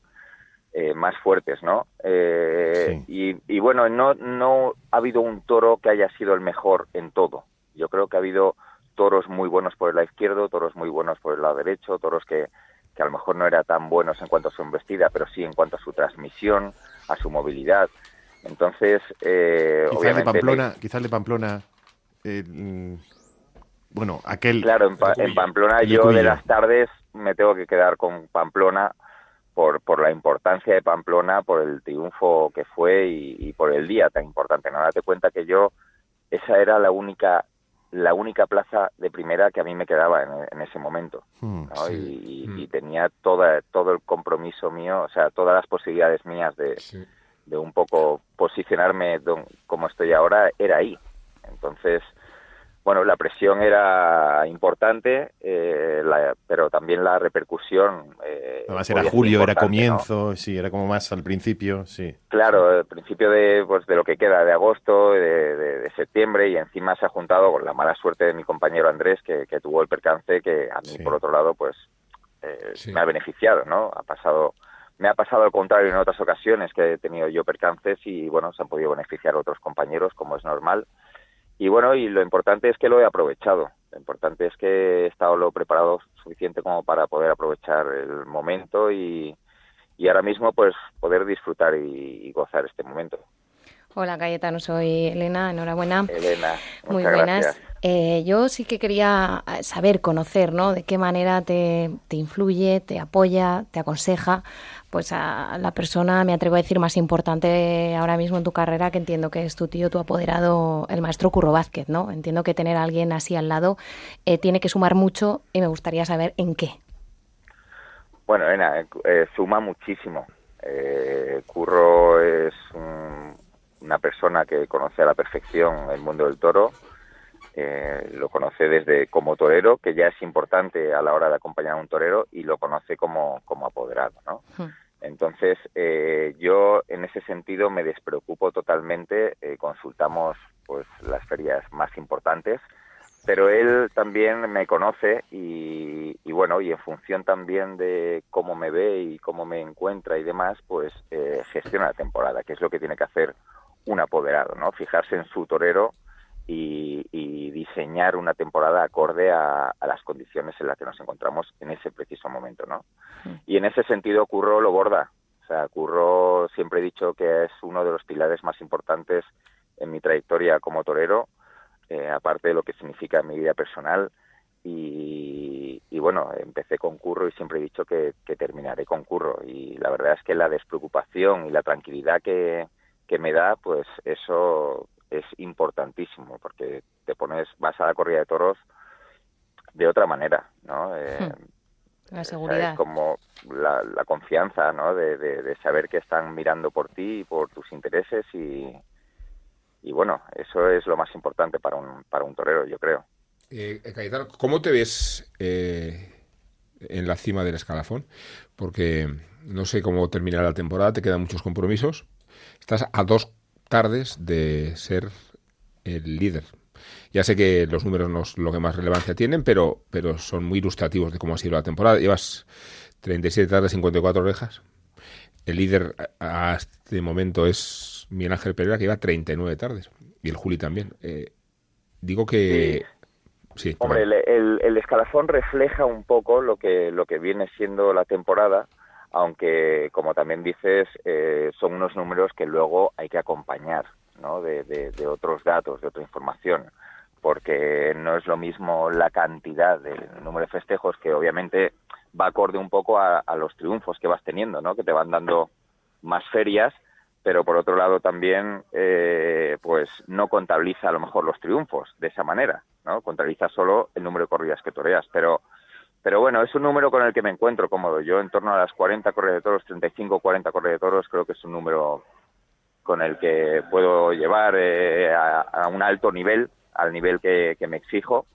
eh, más fuertes, ¿no? Eh, y, bueno, no, no ha habido un toro que haya sido el mejor en todo. Yo creo que ha habido toros muy buenos por el lado izquierdo, toros muy buenos por el lado derecho, toros que, que a lo mejor no eran tan buenos en cuanto a su embestida, pero sí en cuanto a su transmisión, a su movilidad. Entonces, eh, quizás de Pamplona, quizás de Pamplona, mm, bueno, aquel. Claro, en, en Pamplona yo de las tardes me tengo que quedar con Pamplona por, por la importancia de Pamplona, por el triunfo que fue y, por el día tan importante. No date cuenta que yo esa era la única la única plaza de primera que a mí me quedaba en, ese momento hmm, hmm. y, tenía toda todo el compromiso mío o sea todas las posibilidades mías de, de un poco posicionarme como estoy ahora era ahí entonces bueno, la presión era importante, eh, pero también la repercusión. Eh, Además era julio, era comienzo, sí, era como más al principio, sí. Claro, al principio de, pues, de lo que queda de agosto, de, septiembre, y encima se ha juntado con la mala suerte de mi compañero Andrés, que, tuvo el percance, que a mí, por otro lado, pues eh, me ha beneficiado, ¿no? Ha pasado me ha pasado al contrario en otras ocasiones que he tenido yo percances y bueno, se han podido beneficiar otros compañeros como es normal y bueno, y lo importante es que lo he aprovechado. Lo importante es que he estado lo preparado suficiente como para poder aprovechar el momento y, y ahora mismo pues poder disfrutar y, gozar este momento. Hola Cayetano, soy Elena, enhorabuena. Elena, muy buenas. Eh, yo sí que quería saber, conocer, ¿no? De qué manera te, te influye, te apoya, te aconseja pues a la persona, me atrevo a decir, más importante ahora mismo en tu carrera, que entiendo que es tu tío, tu apoderado, el maestro Curro Vázquez, ¿no? Entiendo que tener a alguien así al lado eh, tiene que sumar mucho y me gustaría saber en qué. Bueno, Ena, eh, suma muchísimo. Eh, Curro es una persona que conoce a la perfección el mundo del toro, lo conoce desde como torero, que ya es importante a la hora de acompañar a un torero, y lo conoce como, como apoderado, ¿no? Hmm. Entonces, eh, yo en ese sentido me despreocupo totalmente, eh, consultamos pues las ferias más importantes, pero él también me conoce y, bueno, y en función también de cómo me ve y cómo me encuentra y demás, pues eh, gestiona la temporada, que es lo que tiene que hacer un apoderado, ¿no? Fijarse en su torero y, diseñar una temporada acorde a, las condiciones en las que nos encontramos en ese preciso momento, ¿no? Y en ese sentido Curro lo borda. O sea, Curro siempre he dicho que es uno de los pilares más importantes en mi trayectoria como torero, eh, aparte de lo que significa en mi vida personal. Y, bueno, empecé con Curro y siempre he dicho que, terminaré con Curro. Y la verdad es que la despreocupación y la tranquilidad que, que me da, pues eso es importantísimo porque te pones, vas a la corrida de toros de otra manera, ¿no? Eh, la seguridad. Es como la, confianza, ¿no? De, saber que están mirando por ti y por tus intereses y, y bueno, eso es lo más importante para un, para un torero, yo creo. Eh, Cayetano, ¿cómo te ves eh, en la cima del escalafón? Porque no sé cómo terminará la temporada, te quedan muchos compromisos. Estás a dos tardes de ser el líder. Ya sé que los números no es lo que más relevancia tienen, pero, pero son muy ilustrativos de cómo ha sido la temporada. Llevas 37 tardes, 54 orejas. El líder a este momento es Miguel Ángel Pereira, que lleva 39 tardes. Y el Juli también. Eh, digo que... Sí. Hombre, el, el, escalafón refleja un poco lo que, lo que viene siendo la temporada, aunque, como también dices, eh, son unos números que luego hay que acompañar ¿no? de, de, otros datos, de otra información, porque no es lo mismo la cantidad del número de festejos que obviamente va acorde un poco a, a los triunfos que vas teniendo, ¿no? que te van dando más ferias pero por otro lado también eh, pues no contabiliza a lo mejor los triunfos de esa manera, ¿no? Contabiliza solo el número de corridas que toreas, pero pero bueno, es un número con el que me encuentro cómodo. Yo en torno a las 40 corridas de toros, 35 40 corridas de toros, creo que es un número con el que puedo llevar eh, a, un alto nivel, al nivel que, me exijo.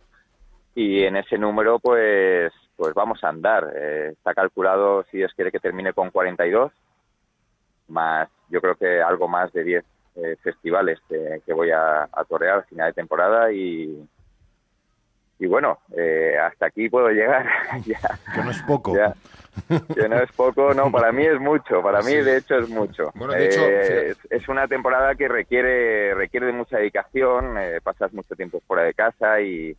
Y en ese número, pues, pues vamos a andar. Eh, está calculado, si es quiere, que termine con 42, más yo creo que algo más de 10 eh, festivales que, voy a, a, torear a final de temporada y, y bueno, eh, hasta aquí puedo llegar. ya, que no es poco. que no es poco, no, para mí es mucho, para mí de hecho es mucho. Bueno, de hecho, eh, es, una temporada que requiere, requiere de mucha dedicación, pasas mucho tiempo fuera de casa y,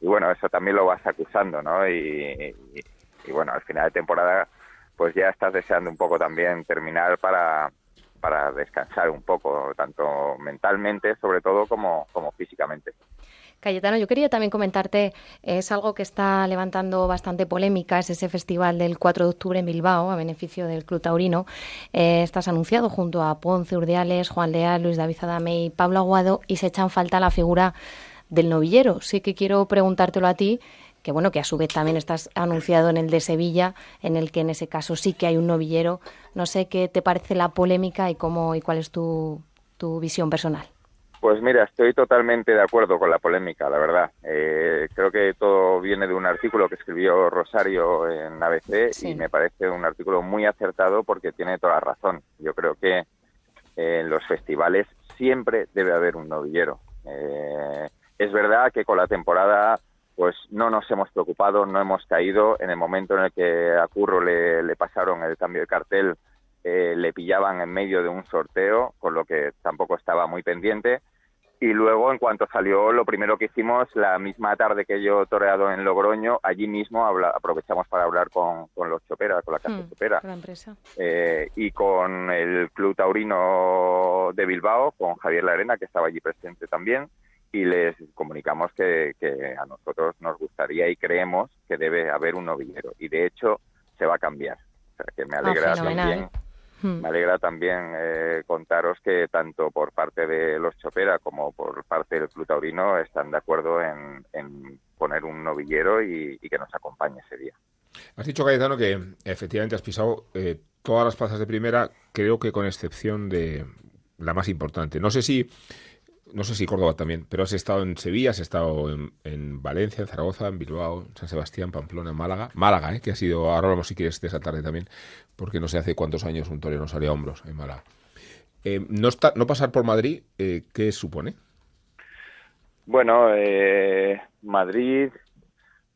y, bueno, eso también lo vas acusando, ¿no? y, y bueno, al final de temporada pues ya estás deseando un poco también terminar para, para descansar un poco, tanto mentalmente sobre todo como, como físicamente. Cayetano, yo quería también comentarte, es algo que está levantando bastante polémica, es ese festival del 4 de octubre en Bilbao, a beneficio del Club Taurino. Eh, estás anunciado junto a Ponce Urdiales, Juan Leal, Luis David Adame y Pablo Aguado, y se echan falta la figura del novillero. Sí que quiero preguntártelo a ti, que bueno, que a su vez también estás anunciado en el de Sevilla, en el que en ese caso sí que hay un novillero. No sé qué te parece la polémica y cómo y cuál es tu, tu visión personal. Pues mira, estoy totalmente de acuerdo con la polémica, la verdad. Eh, creo que todo viene de un artículo que escribió Rosario en ABC y me parece un artículo muy acertado porque tiene toda la razón. Yo creo que en los festivales siempre debe haber un novillero. Eh, es verdad que con la temporada pues no nos hemos preocupado, no hemos caído. En el momento en el que a Curro le, pasaron el cambio de cartel, eh, le pillaban en medio de un sorteo, con lo que tampoco estaba muy pendiente. Y luego, en cuanto salió, lo primero que hicimos, la misma tarde que yo toreado en Logroño, allí mismo aprovechamos para hablar con, los Chopera, con la casa hmm, Chopera. empresa. Eh, y con el Club Taurino de Bilbao, con Javier Larena, que estaba allí presente también y les comunicamos que, a nosotros nos gustaría y creemos que debe haber un novillero y de hecho se va a cambiar. O sea, que me alegra ah, también, me alegra también eh, contaros que tanto por parte de los Chopera como por parte del Club Taurino están de acuerdo en, poner un novillero y, que nos acompañe ese día. Has dicho, Cayetano, que efectivamente has pisado eh, todas las plazas de primera, creo que con excepción de la más importante. No sé si no sé si Córdoba también, pero has estado en Sevilla, has estado en, Valencia, en Zaragoza, en Bilbao, San Sebastián, Pamplona, Málaga. Málaga, ¿eh? que ha sido, ahora hablamos si quieres de esa tarde también, porque no sé hace cuántos años un torero salió a hombros en Málaga. Eh, no, está, no pasar por Madrid, eh, ¿qué supone? Bueno, eh, Madrid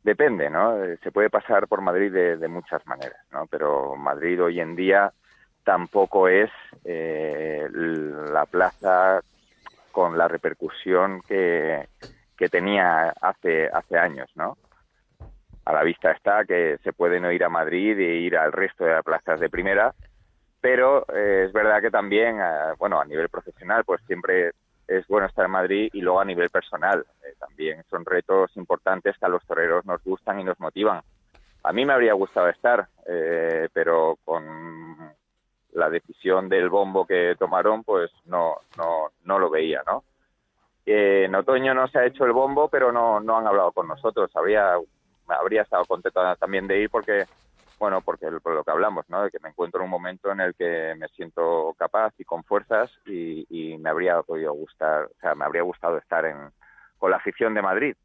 depende, ¿no? Se puede pasar por Madrid de, de, muchas maneras, ¿no? Pero Madrid hoy en día tampoco es la plaza con la repercusión que, que tenía hace, hace años, ¿no? A la vista está que se puede no ir a Madrid e ir al resto de las plazas de primera, pero eh, es verdad que también, eh, bueno, a nivel profesional, pues siempre es bueno estar en Madrid y luego a nivel personal. Eh, también son retos importantes que a los toreros nos gustan y nos motivan. A mí me habría gustado estar, pero con la decisión del bombo que tomaron, pues no, no, no lo veía, ¿no? en otoño no se ha hecho el bombo, pero no, no han hablado con nosotros. Habría, habría estado contento también de ir porque, bueno, porque por lo que hablamos, ¿no? De que me encuentro en un momento en el que me siento capaz y con fuerzas y, y me habría podido gustar, o sea, me habría gustado estar en, con la afición de Madrid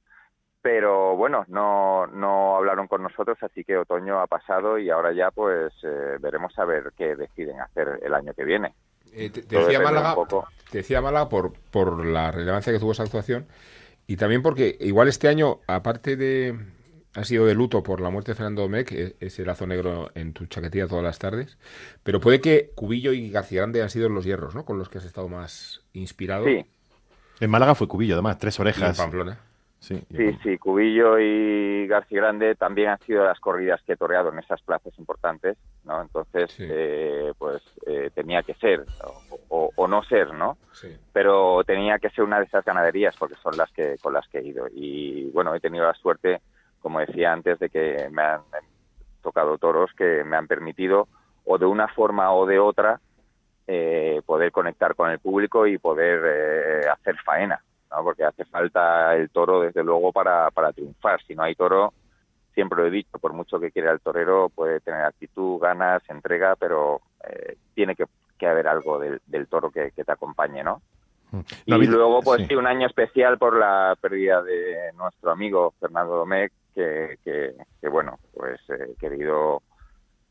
pero bueno, no, no hablaron con nosotros, así que otoño ha pasado y ahora ya pues eh, veremos a ver qué deciden hacer el año que viene. Eh, te, decía Málaga, te, decía Málaga, por, por la relevancia que tuvo esa actuación Y también porque igual este año, aparte de... Ha sido de luto por la muerte de Fernando Domecq, e- ese lazo negro en tu chaquetilla todas las tardes, pero puede que Cubillo y García Grande han sido los hierros, ¿no? Con los que has estado más inspirado. Sí, En Málaga fue Cubillo, además, tres Y en orejas. Pamplona. Sí, Sí, sí, Cubillo y García Grande también han sido las corridas que he toreado en esas plazas importantes, ¿no? Entonces, Sí. eh, pues eh, tenía que ser, o, o- o no ser, ¿no? Sí. Pero tenía que ser una de esas ganaderías porque son las que con las que he ido. Y bueno, he tenido la suerte, como decía antes, de que me han tocado toros que me han permitido, o de una forma o de otra, eh, poder conectar con el público y poder eh, hacer faena, ¿no? porque hace falta el toro, desde luego, para, para triunfar. Si no hay toro, siempre lo he dicho, por mucho que quiera el torero, puede tener actitud, ganas, entrega, pero eh, tiene que, que haber algo del, del toro que, que te acompañe, ¿no? No y luego, pues sí. sí. un año especial por la pérdida de nuestro amigo Fernando Domecq, que, que, que, bueno, pues eh, he querido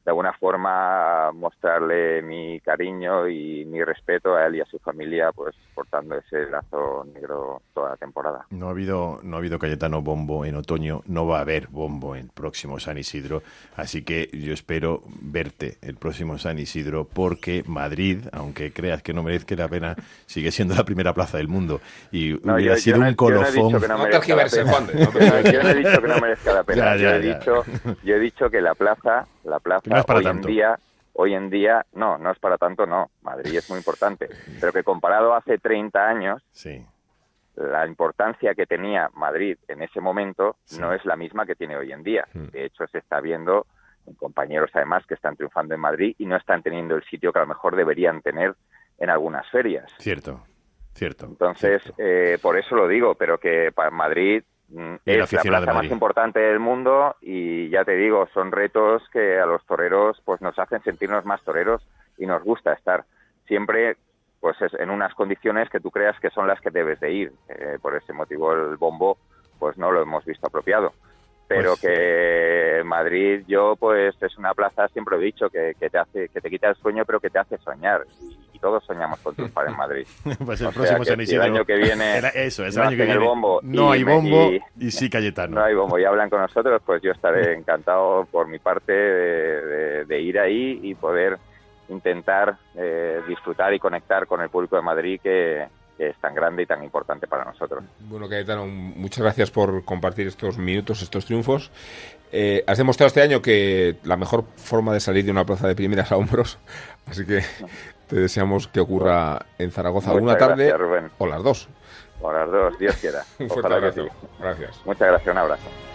de alguna forma mostrarle mi cariño y mi respeto a él y a su familia, pues portando ese lazo negro toda la temporada. No ha habido, no ha habido Cayetano Bombo en otoño, no va a haber Bombo en próximo San Isidro, así que yo espero verte el próximo San Isidro porque Madrid, aunque creas que no merezca la pena, sigue siendo la primera plaza del mundo y No, hubiera yo- sido yo no- un yo no he dicho colofón. que no No merezca la tergiverse, pena. Juan de, no Yo no- he dicho que no merezca la pena. Ya, yo, ya, he ya. Dicho, yo he dicho que la plaza, la plaza No es para hoy tanto. en día, hoy en día, no, no es para tanto, no. Madrid es muy importante, pero que comparado hace 30 años, Sí, la importancia que tenía Madrid en ese momento Sí. no es la misma que tiene hoy en día. Mm. De hecho, se está viendo en compañeros además que están triunfando en Madrid y no están teniendo el sitio que a lo mejor deberían tener en algunas ferias. cierto, cierto. Entonces, cierto. eh, por eso lo digo, pero que para Madrid es la plaza más importante del mundo y ya te digo, son retos que a los toreros pues nos hacen sentirnos más toreros y nos gusta estar siempre pues es- en unas condiciones que tú creas que son las que debes de ir. Eh, por ese motivo el bombo pues no lo hemos visto apropiado. Pero Pues- que Madrid yo pues es una plaza, siempre he dicho, que, que te hace que te quita el sueño pero que te hace soñar. Y todos soñamos con triunfar en Madrid. Pues el o próximo San si el Isidro. año que viene Era eso, es no el año que viene. bombo no y hay bombo y- y, sí Cayetano. No hay bombo y hablan con nosotros, pues yo estaré encantado por mi parte de, de- de ir ahí y poder intentar eh, disfrutar y conectar con el público de Madrid que, que es tan grande y tan importante para nosotros. Bueno, Cayetano, muchas gracias por compartir estos minutos, estos triunfos. Eh, has demostrado este año que la mejor forma de salir de una plaza de primeras a hombros, así que te deseamos que ocurra en Zaragoza Muchas una tarde gracias, Rubén. o las dos. O las dos, Dios quiera. Un fuerte Ojalá que abrazo. sí. Gracias. Muchas gracias, un abrazo.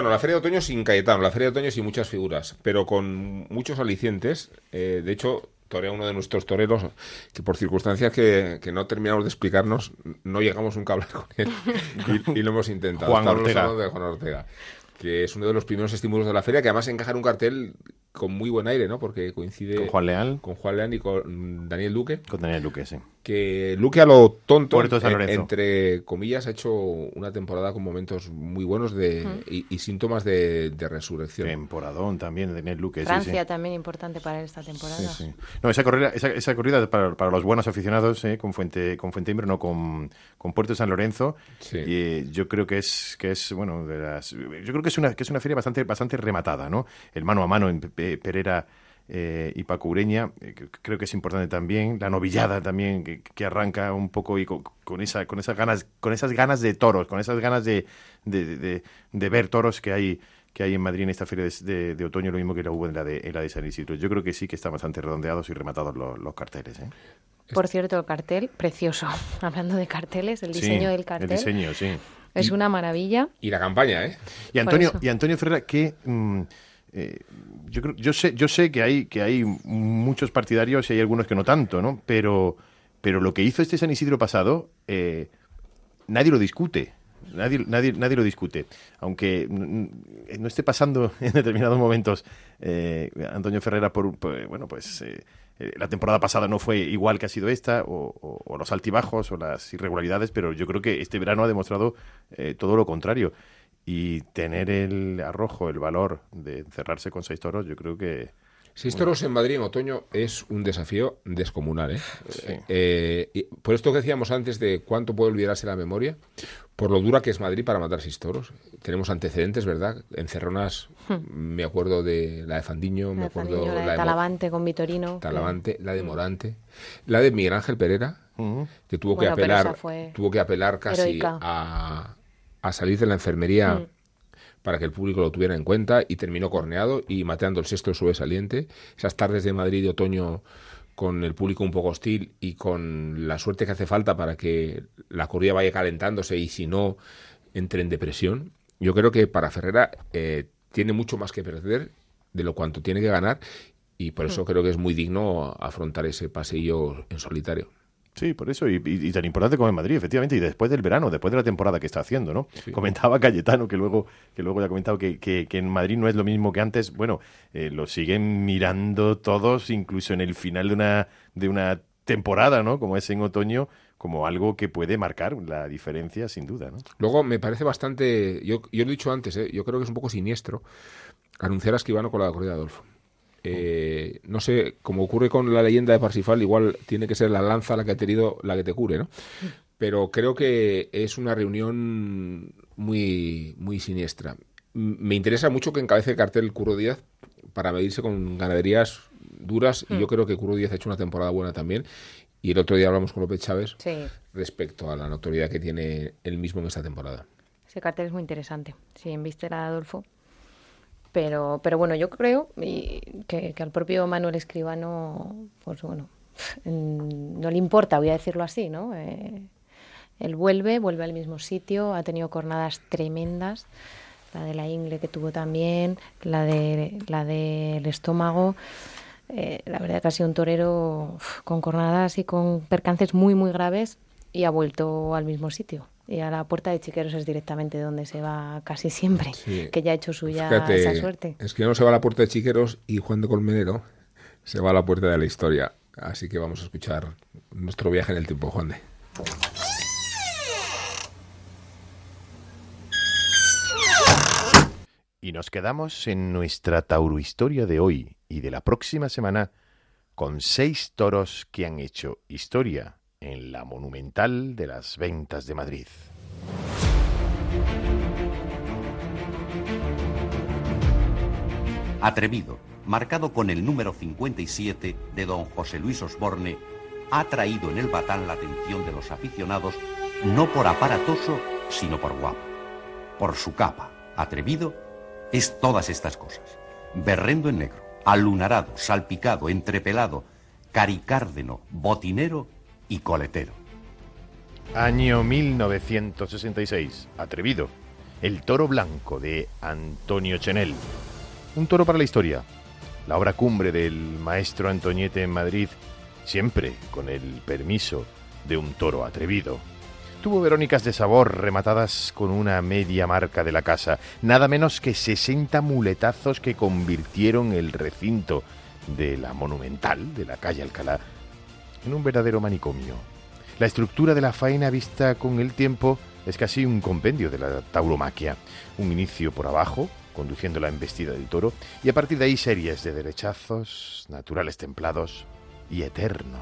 Bueno, la Feria de Otoño sin Cayetano, la Feria de Otoño sin muchas figuras, pero con muchos alicientes. Eh, de hecho, torea uno de nuestros toreros que por circunstancias que, que no terminamos de explicarnos, no llegamos nunca a hablar con él y, y lo hemos intentado. Juan Ortega. de Juan Ortega, que es uno de los primeros estímulos de la feria, que además encaja en un cartel con muy buen aire, ¿no? Porque coincide Con Juan Leal, con Juan Leán y con Daniel Duque. con Daniel Luque, sí. que Luque a lo tonto, San en- Lorenzo. entre comillas, ha hecho una temporada con momentos muy buenos de, y, y síntomas de, de resurrección. Temporadón también, Daniel Luque, sí, sí. Francia también importante para esta temporada. Sí, sí. No, esa corrida, esa, esa corrida para, para los buenos aficionados, eh, con Fuente, con Fuente no con, con Puerto San Lorenzo. Sí. Y eh, yo creo que es, que es, bueno, de las, yo creo que es una, que es una feria bastante, bastante rematada, ¿no? El mano a mano en Perera eh, y Paco Ureña, eh, que- creo que es importante también. La novillada también, que, que arranca un poco y con, con esa, con esas ganas, con esas ganas de toros, con esas ganas de, de, de- de ver toros que hay que hay en Madrid en esta feria de, de- de otoño, lo mismo que la hubo en la, de, en la de San Isidro. Yo creo que sí que están bastante redondeados y rematados los, los carteles. ¿eh? Por cierto, el cartel, precioso. Hablando de carteles, el Sí, diseño del cartel El diseño, sí. es una maravilla. Y la campaña, ¿eh? Y Antonio, y Antonio Ferreira, que mm, eh, yo creo, yo sé, yo sé que hay, que hay muchos partidarios y hay algunos que no tanto, ¿no? Pero, pero lo que hizo este San Isidro pasado, eh, nadie lo discute. Nadie, nadie, nadie lo discute. Aunque no esté pasando en determinados momentos eh, Antonio Ferrera por, bueno, pues eh, eh, la temporada pasada no fue igual que ha sido esta, o, los altibajos o las irregularidades, pero yo creo que este verano ha demostrado todo lo contrario. Y tener el arrojo, el valor de encerrarse con seis toros, yo creo que, Seis toros en Madrid en otoño es un desafío descomunal. ¿eh? Eh, por esto que decíamos antes de cuánto puede olvidarse la memoria, por lo dura que es Madrid para matar seis toros. Tenemos antecedentes, ¿verdad? Encerronas, hmm. me acuerdo de la de Fandiño, me acuerdo de la de Talavante con Vitorino. Talavante, la de hmm. Morante, la de Miguel Ángel Pereira, que tuvo que apelar, tuvo que apelar casi a, salir de la enfermería. Hmm para que el público lo tuviera en cuenta y terminó corneado y mateando el sexto sobresaliente. Esas tardes de Madrid de otoño con el público un poco hostil y con la suerte que hace falta para que la corrida vaya calentándose y si no entre en depresión. Yo creo que para Ferrera eh, tiene mucho más que perder de lo cuanto tiene que ganar y por eso mm. creo que es muy digno afrontar ese pasillo en solitario. Sí, por eso, y, tan importante como en Madrid, efectivamente, y después del verano, después de la temporada que está haciendo, ¿no? Comentaba Cayetano, que luego, que luego ya ha comentado que, que, en Madrid no es lo mismo que antes. Bueno, eh, lo siguen mirando todos, incluso en el final de una, de una temporada, ¿no? Como es en otoño, como algo que puede marcar la diferencia, sin duda, ¿no? Luego, me parece bastante, yo, yo lo he dicho antes, ¿eh? yo creo que es un poco siniestro anunciar a Esquivano con la corrida de Adolfo. Eh, no sé, como ocurre con la leyenda de Parsifal, igual tiene que ser la lanza la que ha tenido, la que te cure, ¿no? Pero creo que es una reunión muy, muy siniestra. Me interesa mucho que encabece el cartel Curro Díaz para medirse con ganaderías duras y yo hmm. creo que Curro Díaz ha hecho una temporada buena también. Y el otro día hablamos con López Chávez respecto a la notoriedad que tiene él mismo en esta temporada. Ese cartel es muy interesante. Si en viste a Adolfo, pero, pero bueno, yo creo que, al propio Manuel Escribano, pues bueno, no le importa, voy a decirlo así, ¿no? Eh, él vuelve, vuelve al mismo sitio, ha tenido cornadas tremendas, la de la ingle que tuvo también, la de la del estómago. Eh, la verdad que ha sido un torero con cornadas y con percances muy, muy graves y ha vuelto al mismo sitio y a la puerta de Chiqueros es directamente donde se va casi siempre, que ya ha hecho suya esa suerte. Es que no se va a la puerta de Chiqueros y Juan de Colmenero se va a la puerta de la historia. Así que vamos a escuchar nuestro viaje en el tiempo, Juan de. Y nos quedamos en nuestra Tauro historia de hoy y de la próxima semana con seis toros que han hecho historia en la Monumental de las Ventas de Madrid. Atrevido, marcado con el número 57 de don José Luis Osborne, ha traído en el batán la atención de los aficionados no por aparatoso, sino por guapo. Por su capa, atrevido, es todas estas cosas. Berrendo en negro, alunarado, salpicado, entrepelado, caricárdeno, botinero y coletero. Año 1966. Atrevido. El toro blanco de Antonio Chenel. Un toro para la historia. La obra cumbre del maestro Antoñete en Madrid, siempre con el permiso de un toro atrevido. Tuvo Verónicas de sabor rematadas con una media marca de la casa, nada menos que 60 muletazos que convirtieron el recinto de la monumental de la calle Alcalá en un verdadero manicomio. La estructura de la faena vista con el tiempo es casi un compendio de la tauromaquia. Un inicio por abajo, conduciendo la embestida del toro, y a partir de ahí series de derechazos, naturales templados y eternos.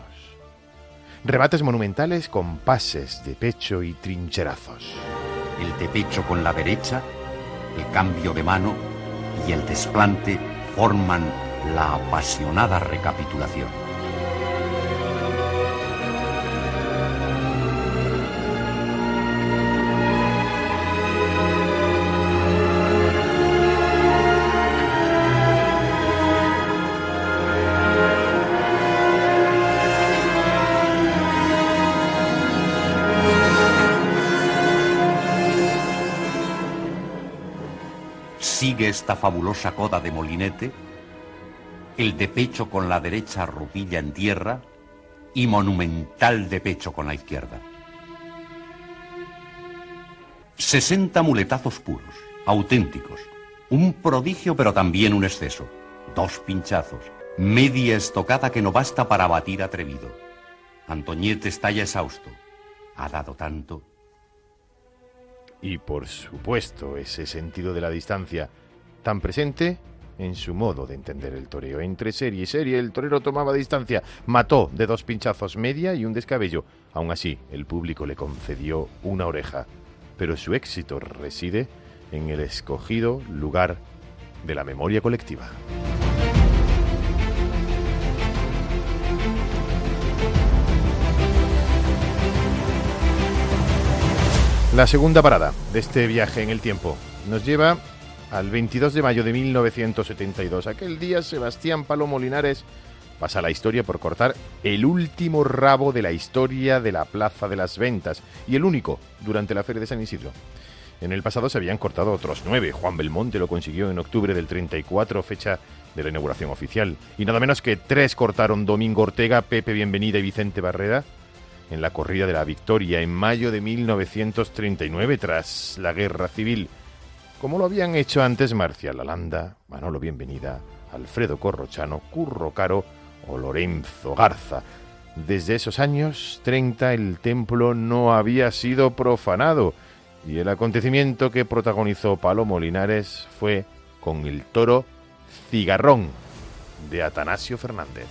Rebates monumentales con pases de pecho y trincherazos. El de pecho con la derecha, el cambio de mano y el desplante forman la apasionada recapitulación. Esta fabulosa coda de molinete, el de pecho con la derecha rupilla en tierra y monumental de pecho con la izquierda. 60 muletazos puros, auténticos. Un prodigio pero también un exceso. Dos pinchazos. Media estocada que no basta para batir atrevido. Antoñete está ya exhausto. Ha dado tanto. Y por supuesto, ese sentido de la distancia tan presente en su modo de entender el toreo. Entre serie y serie, el torero tomaba distancia, mató de dos pinchazos media y un descabello. Aún así, el público le concedió una oreja. Pero su éxito reside en el escogido lugar de la memoria colectiva. La segunda parada de este viaje en el tiempo nos lleva al 22 de mayo de 1972. Aquel día Sebastián Palomo Linares pasa la historia por cortar el último rabo de la historia de la Plaza de las Ventas y el único durante la Feria de San Isidro. En el pasado se habían cortado otros nueve. Juan Belmonte lo consiguió en octubre del 34, fecha de la inauguración oficial. Y nada menos que tres cortaron Domingo Ortega, Pepe Bienvenida y Vicente Barrera en la corrida de la victoria en mayo de 1939 tras la guerra civil como lo habían hecho antes Marcial Alanda, Manolo Bienvenida, Alfredo Corrochano, Curro Caro o Lorenzo Garza. Desde esos años 30 el templo no había sido profanado y el acontecimiento que protagonizó Palomo Linares fue con el toro Cigarrón de Atanasio Fernández.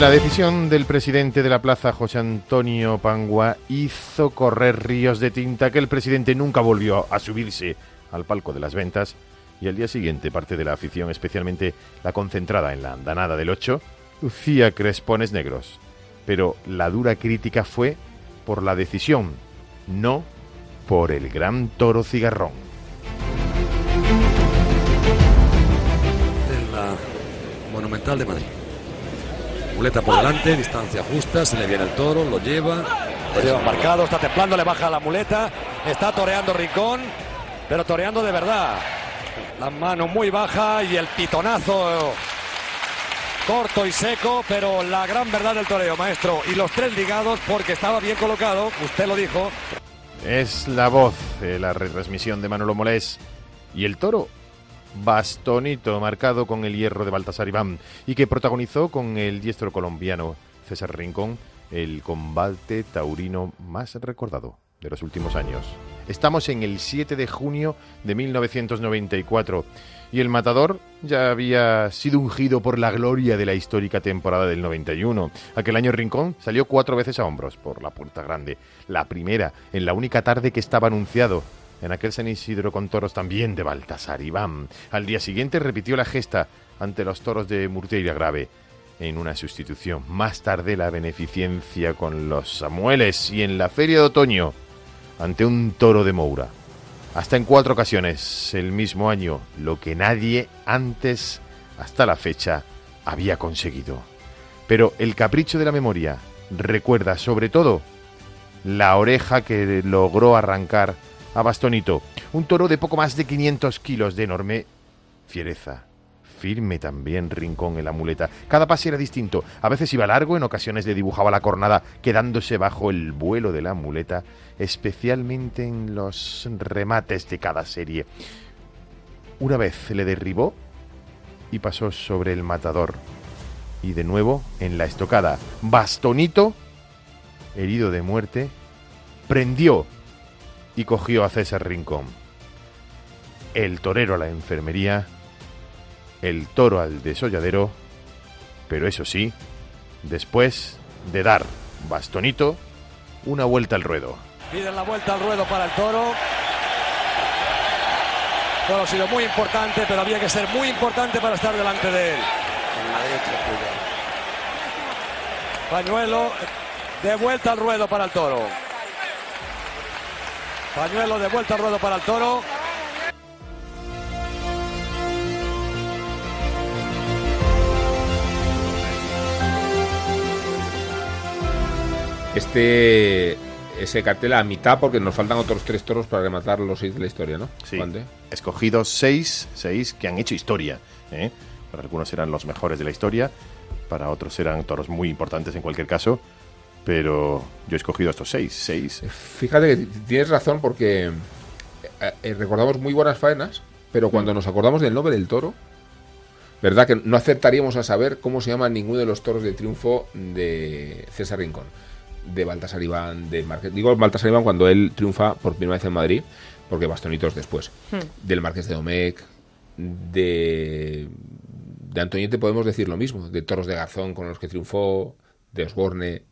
La decisión del presidente de la plaza, José Antonio Pangua, hizo correr ríos de tinta que el presidente nunca volvió a subirse al palco de las ventas y al día siguiente parte de la afición, especialmente la concentrada en la andanada del 8, lucía crespones negros. Pero la dura crítica fue por la decisión, no por el gran toro cigarrón. En la Monumental de Madrid. Muleta por delante, distancia justa, se le viene el toro, lo lleva. Lo lleva marcado, está templando, le baja la muleta. Está toreando Rincón, pero toreando de verdad. La mano muy baja y el pitonazo corto y seco, pero la gran verdad del toreo, maestro. Y los tres ligados porque estaba bien colocado, usted lo dijo. Es la voz de la retransmisión de Manolo Molés. Y el toro bastonito marcado con el hierro de Baltasar Iván y que protagonizó con el diestro colombiano César Rincón el combate taurino más recordado de los últimos años. Estamos en el 7 de junio de 1994 y el matador ya había sido ungido por la gloria de la histórica temporada del 91. Aquel año Rincón salió cuatro veces a hombros por la puerta grande. La primera, en la única tarde que estaba anunciado, en aquel San Isidro con toros también de Baltasar Iván. Al día siguiente repitió la gesta ante los toros de Murteira Grave en una sustitución. Más tarde la beneficencia con los Samueles y en la feria de otoño ante un toro de Moura. Hasta en cuatro ocasiones el mismo año, lo que nadie antes, hasta la fecha, había conseguido. Pero el capricho de la memoria recuerda sobre todo la oreja que logró arrancar a Bastonito. Un toro de poco más de 500 kilos de enorme fiereza. Firme también rincón en la muleta. Cada pase era distinto. A veces iba largo, en ocasiones le dibujaba la cornada, quedándose bajo el vuelo de la muleta, especialmente en los remates de cada serie. Una vez le derribó y pasó sobre el matador. Y de nuevo en la estocada. Bastonito, herido de muerte, prendió y cogió a César Rincón. El torero a la enfermería, el toro al desolladero, pero eso sí, después de dar bastonito, una vuelta al ruedo. Piden la vuelta al ruedo para el toro. Todo ha sido muy importante, pero había que ser muy importante para estar delante de él. Pañuelo de vuelta al ruedo para el toro. Pañuelo de vuelta al ruedo para el toro. Este ese cartel a mitad porque nos faltan otros tres toros para rematar los seis de la historia, ¿no? Sí. Escogidos seis, seis que han hecho historia. ¿eh? Para algunos serán los mejores de la historia. para otros serán toros muy importantes en cualquier caso, pero yo he escogido estos seis, seis. Fíjate que tienes razón porque eh, eh, recordamos muy buenas faenas, pero cuando Mm. nos acordamos del nombre del toro, ¿verdad? Que no acertaríamos a saber cómo se llama ninguno de los toros de triunfo de César Rincón, de Baltasar Iván, de Marqués. Digo Baltasar Iván cuando él triunfa por primera vez en Madrid, porque bastonitos después. Del Marqués de Domecq, de, de Antoñete podemos decir lo mismo, de toros de Garzón con los que triunfó, de Osborne.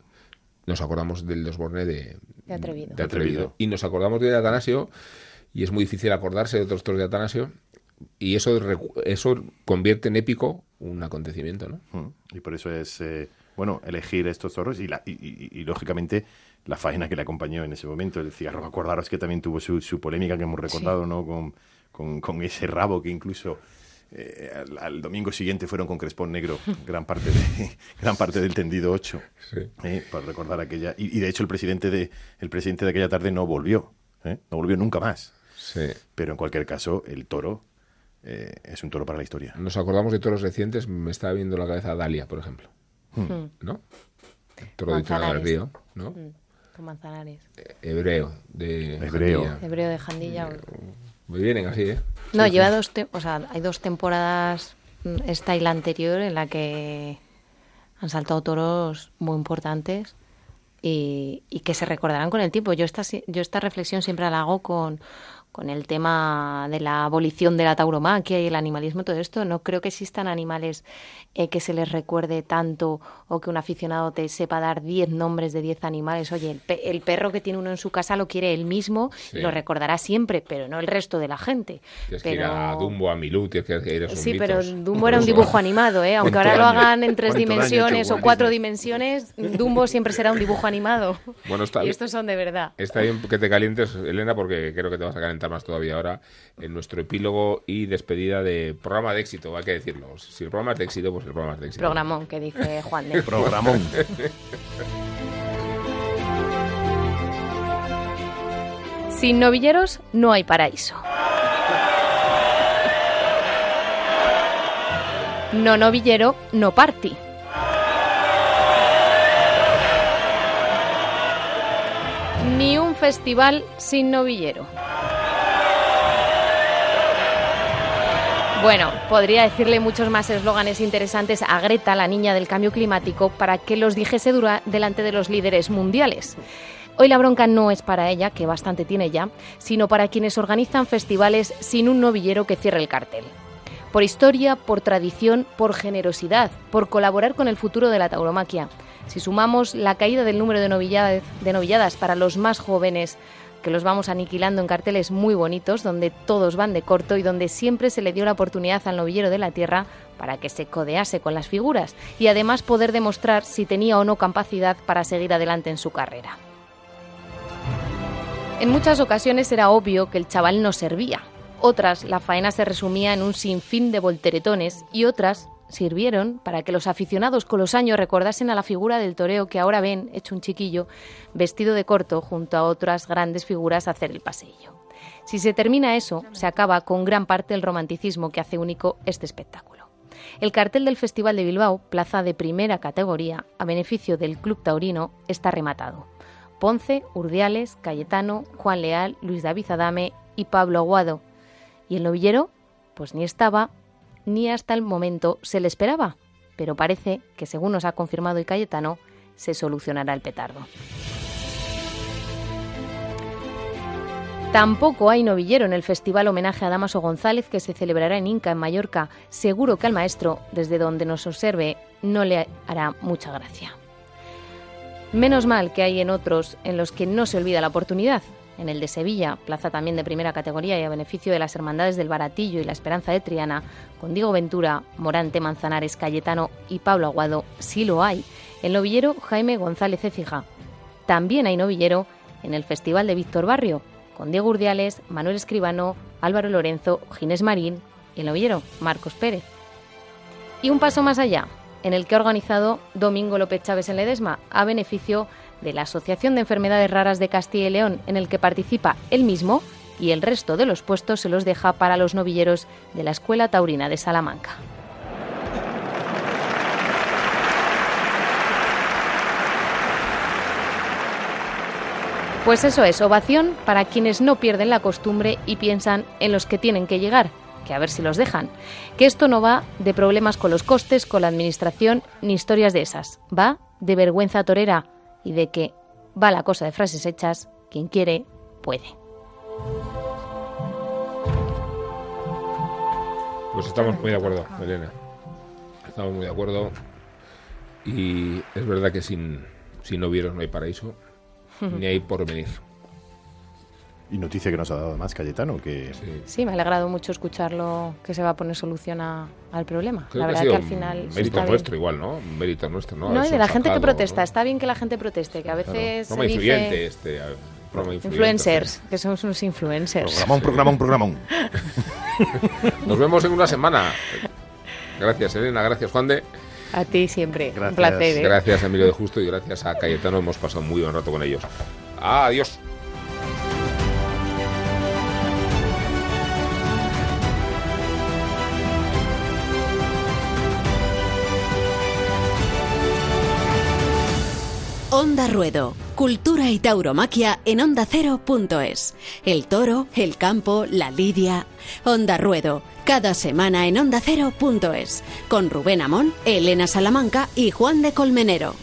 Nos acordamos del de Osborne de, De Atrevido. de Atrevido. Y nos acordamos de Atanasio, y es muy difícil acordarse de otros toros de Atanasio, y eso, recu- eso convierte en épico un acontecimiento, ¿no? Mm. Y por eso es, eh, bueno, elegir estos toros y, la- y- y- y, lógicamente, la faena que le acompañó en ese momento. El cigarro, acordaros que también tuvo su, su polémica que hemos recordado, ¿no? Con, con- con ese rabo que incluso eh, al, al domingo siguiente fueron con crespón negro, gran parte, de, gran parte del tendido 8. Sí. eh, por recordar aquella. Y, y de hecho, el presidente de, el presidente de aquella tarde no volvió, ¿eh? no volvió nunca más. Sí. Pero en cualquier caso, el toro eh, es un toro para la historia. Nos acordamos de toros recientes, me estaba viendo la cabeza Dalia, por ejemplo, Mm. ¿no? El Toro de. Río, ¿no? Mm, Con Manzanares. Hebreo, de Hebreo. Jandilla. Hebreo de Jandilla. Me vienen así, ¿eh? No, Sí, lleva sí. dos, te- o sea, hay dos temporadas, mm, esta y la anterior, en la que han saltado toros muy importantes y, y que se recordarán con el tiempo. Yo esta, yo esta reflexión siempre la hago con, con el tema de la abolición de la tauromaquia y el animalismo, todo esto. No creo que existan animales eh, que se les recuerde tanto o que un aficionado te sepa dar 10 nombres de 10 animales. Oye, el, pe- el perro que tiene uno en su casa lo quiere él mismo Sí. y lo recordará siempre, pero no el resto de la gente. Tienes que ir Pero- a Dumbo, a Milú, tienes que ir a Sí, pero. Dumbo era un dibujo animado, ¿eh? Aunque ahora lo hagan en tres dimensiones o cuatro dimensiones, Dumbo siempre será un dibujo animado. Bueno, está y estos son de verdad. Está bien que te calientes, Elena, porque creo que te vas a calentar más todavía ahora en nuestro epílogo y despedida de programa de éxito, hay que decirlo. Si el programa es de éxito, pues el programa es de éxito. Programón que dice Juan de. Programón. Sin novilleros no hay paraíso. No novillero, no party. Ni un festival sin novillero. Bueno, podría decirle muchos más eslóganes interesantes a Greta, la niña del cambio climático, para que los dijese dura- delante de los líderes mundiales. Hoy la bronca no es para ella, que bastante tiene ya, sino para quienes organizan festivales sin un novillero que cierre el cartel. Por historia, por tradición, por generosidad, por colaborar con el futuro de la tauromaquia. Si sumamos la caída del número de novilladas, para los más jóvenes, que los vamos aniquilando en carteles muy bonitos, donde todos van de corto y donde siempre se le dio la oportunidad al novillero de la tierra para que se codease con las figuras y además poder demostrar si tenía o no capacidad para seguir adelante en su carrera. En muchas ocasiones era obvio que el chaval no servía. Otras, la faena se resumía en un sinfín de volteretones y otras sirvieron para que los aficionados con los años recordasen a la figura del toreo que ahora ven, hecho un chiquillo, vestido de corto junto a otras grandes figuras hacer el paseillo. Si se termina eso, se acaba con gran parte el romanticismo que hace único este espectáculo. El cartel del Festival de Bilbao, plaza de primera categoría, a beneficio del Club Taurino, está rematado. Ponce, Urdiales, Cayetano, Juan Leal, Luis David Adame y Pablo Aguado. ¿Y el novillero? Pues ni estaba, ni hasta el momento se le esperaba. Pero parece que, según nos ha confirmado y Cayetano, se solucionará el petardo. Tampoco hay novillero en el festival homenaje a Damaso González que se celebrará en Inca, en Mallorca. Seguro que al maestro, desde donde nos observe, no le hará mucha gracia. Menos mal que hay en otros en los que no se olvida la oportunidad. En el de Sevilla, plaza también de primera categoría y a beneficio de las Hermandades del Baratillo y la Esperanza de Triana, con Diego Ventura, Morante, Manzanares, Cayetano y Pablo Aguado, sí lo hay. El novillero Jaime González Écija. También hay novillero en el Festival de Víctor Barrio, con Diego Urdiales, Manuel Escribano, Álvaro Lorenzo, Ginés Marín y el novillero Marcos Pérez. Y un paso más allá, en el que ha organizado Domingo López Chávez en Ledesma, a beneficio de de la Asociación de Enfermedades Raras de Castilla y León, en el que participa él mismo, y el resto de los puestos se los deja para los novilleros de la Escuela Taurina de Salamanca. Pues eso es, ovación para quienes no pierden la costumbre y piensan en los que tienen que llegar, que a ver si los dejan. Que esto no va de problemas con los costes, con la administración, ni historias de esas. Va de vergüenza torera, y de que va la cosa de frases hechas, quien quiere, puede. Pues estamos muy de acuerdo, Elena. Estamos muy de acuerdo. Y es verdad que sin, sin novieros no hay paraíso, ni hay porvenir. Y noticia que nos ha dado más Cayetano, que... Sí. me ha alegrado mucho escucharlo, que se va a poner solución a- al problema. Creo la verdad que al un final... Mérito nuestro igual, ¿no? Un mérito nuestro, ¿no? No, y de la gente que protesta. ¿no? Está bien que la gente proteste, que a veces Programa se dice... influyente este. a Influencers, que somos unos influencers. Programón, programón, programón. Nos vemos en una semana. Gracias, Elena. Gracias, Juan de. A ti siempre. Un Gracias. placer. ¿eh? Gracias, Emilio de Justo. Y gracias a Cayetano. Hemos pasado muy buen rato con ellos. Adiós. Onda Ruedo. Cultura y tauromaquia en ondacero.es. El toro, el campo, la lidia. Onda Ruedo. Cada semana en ondacero.es. Con Rubén Amón, Elena Salamanca y Juan de Colmenero.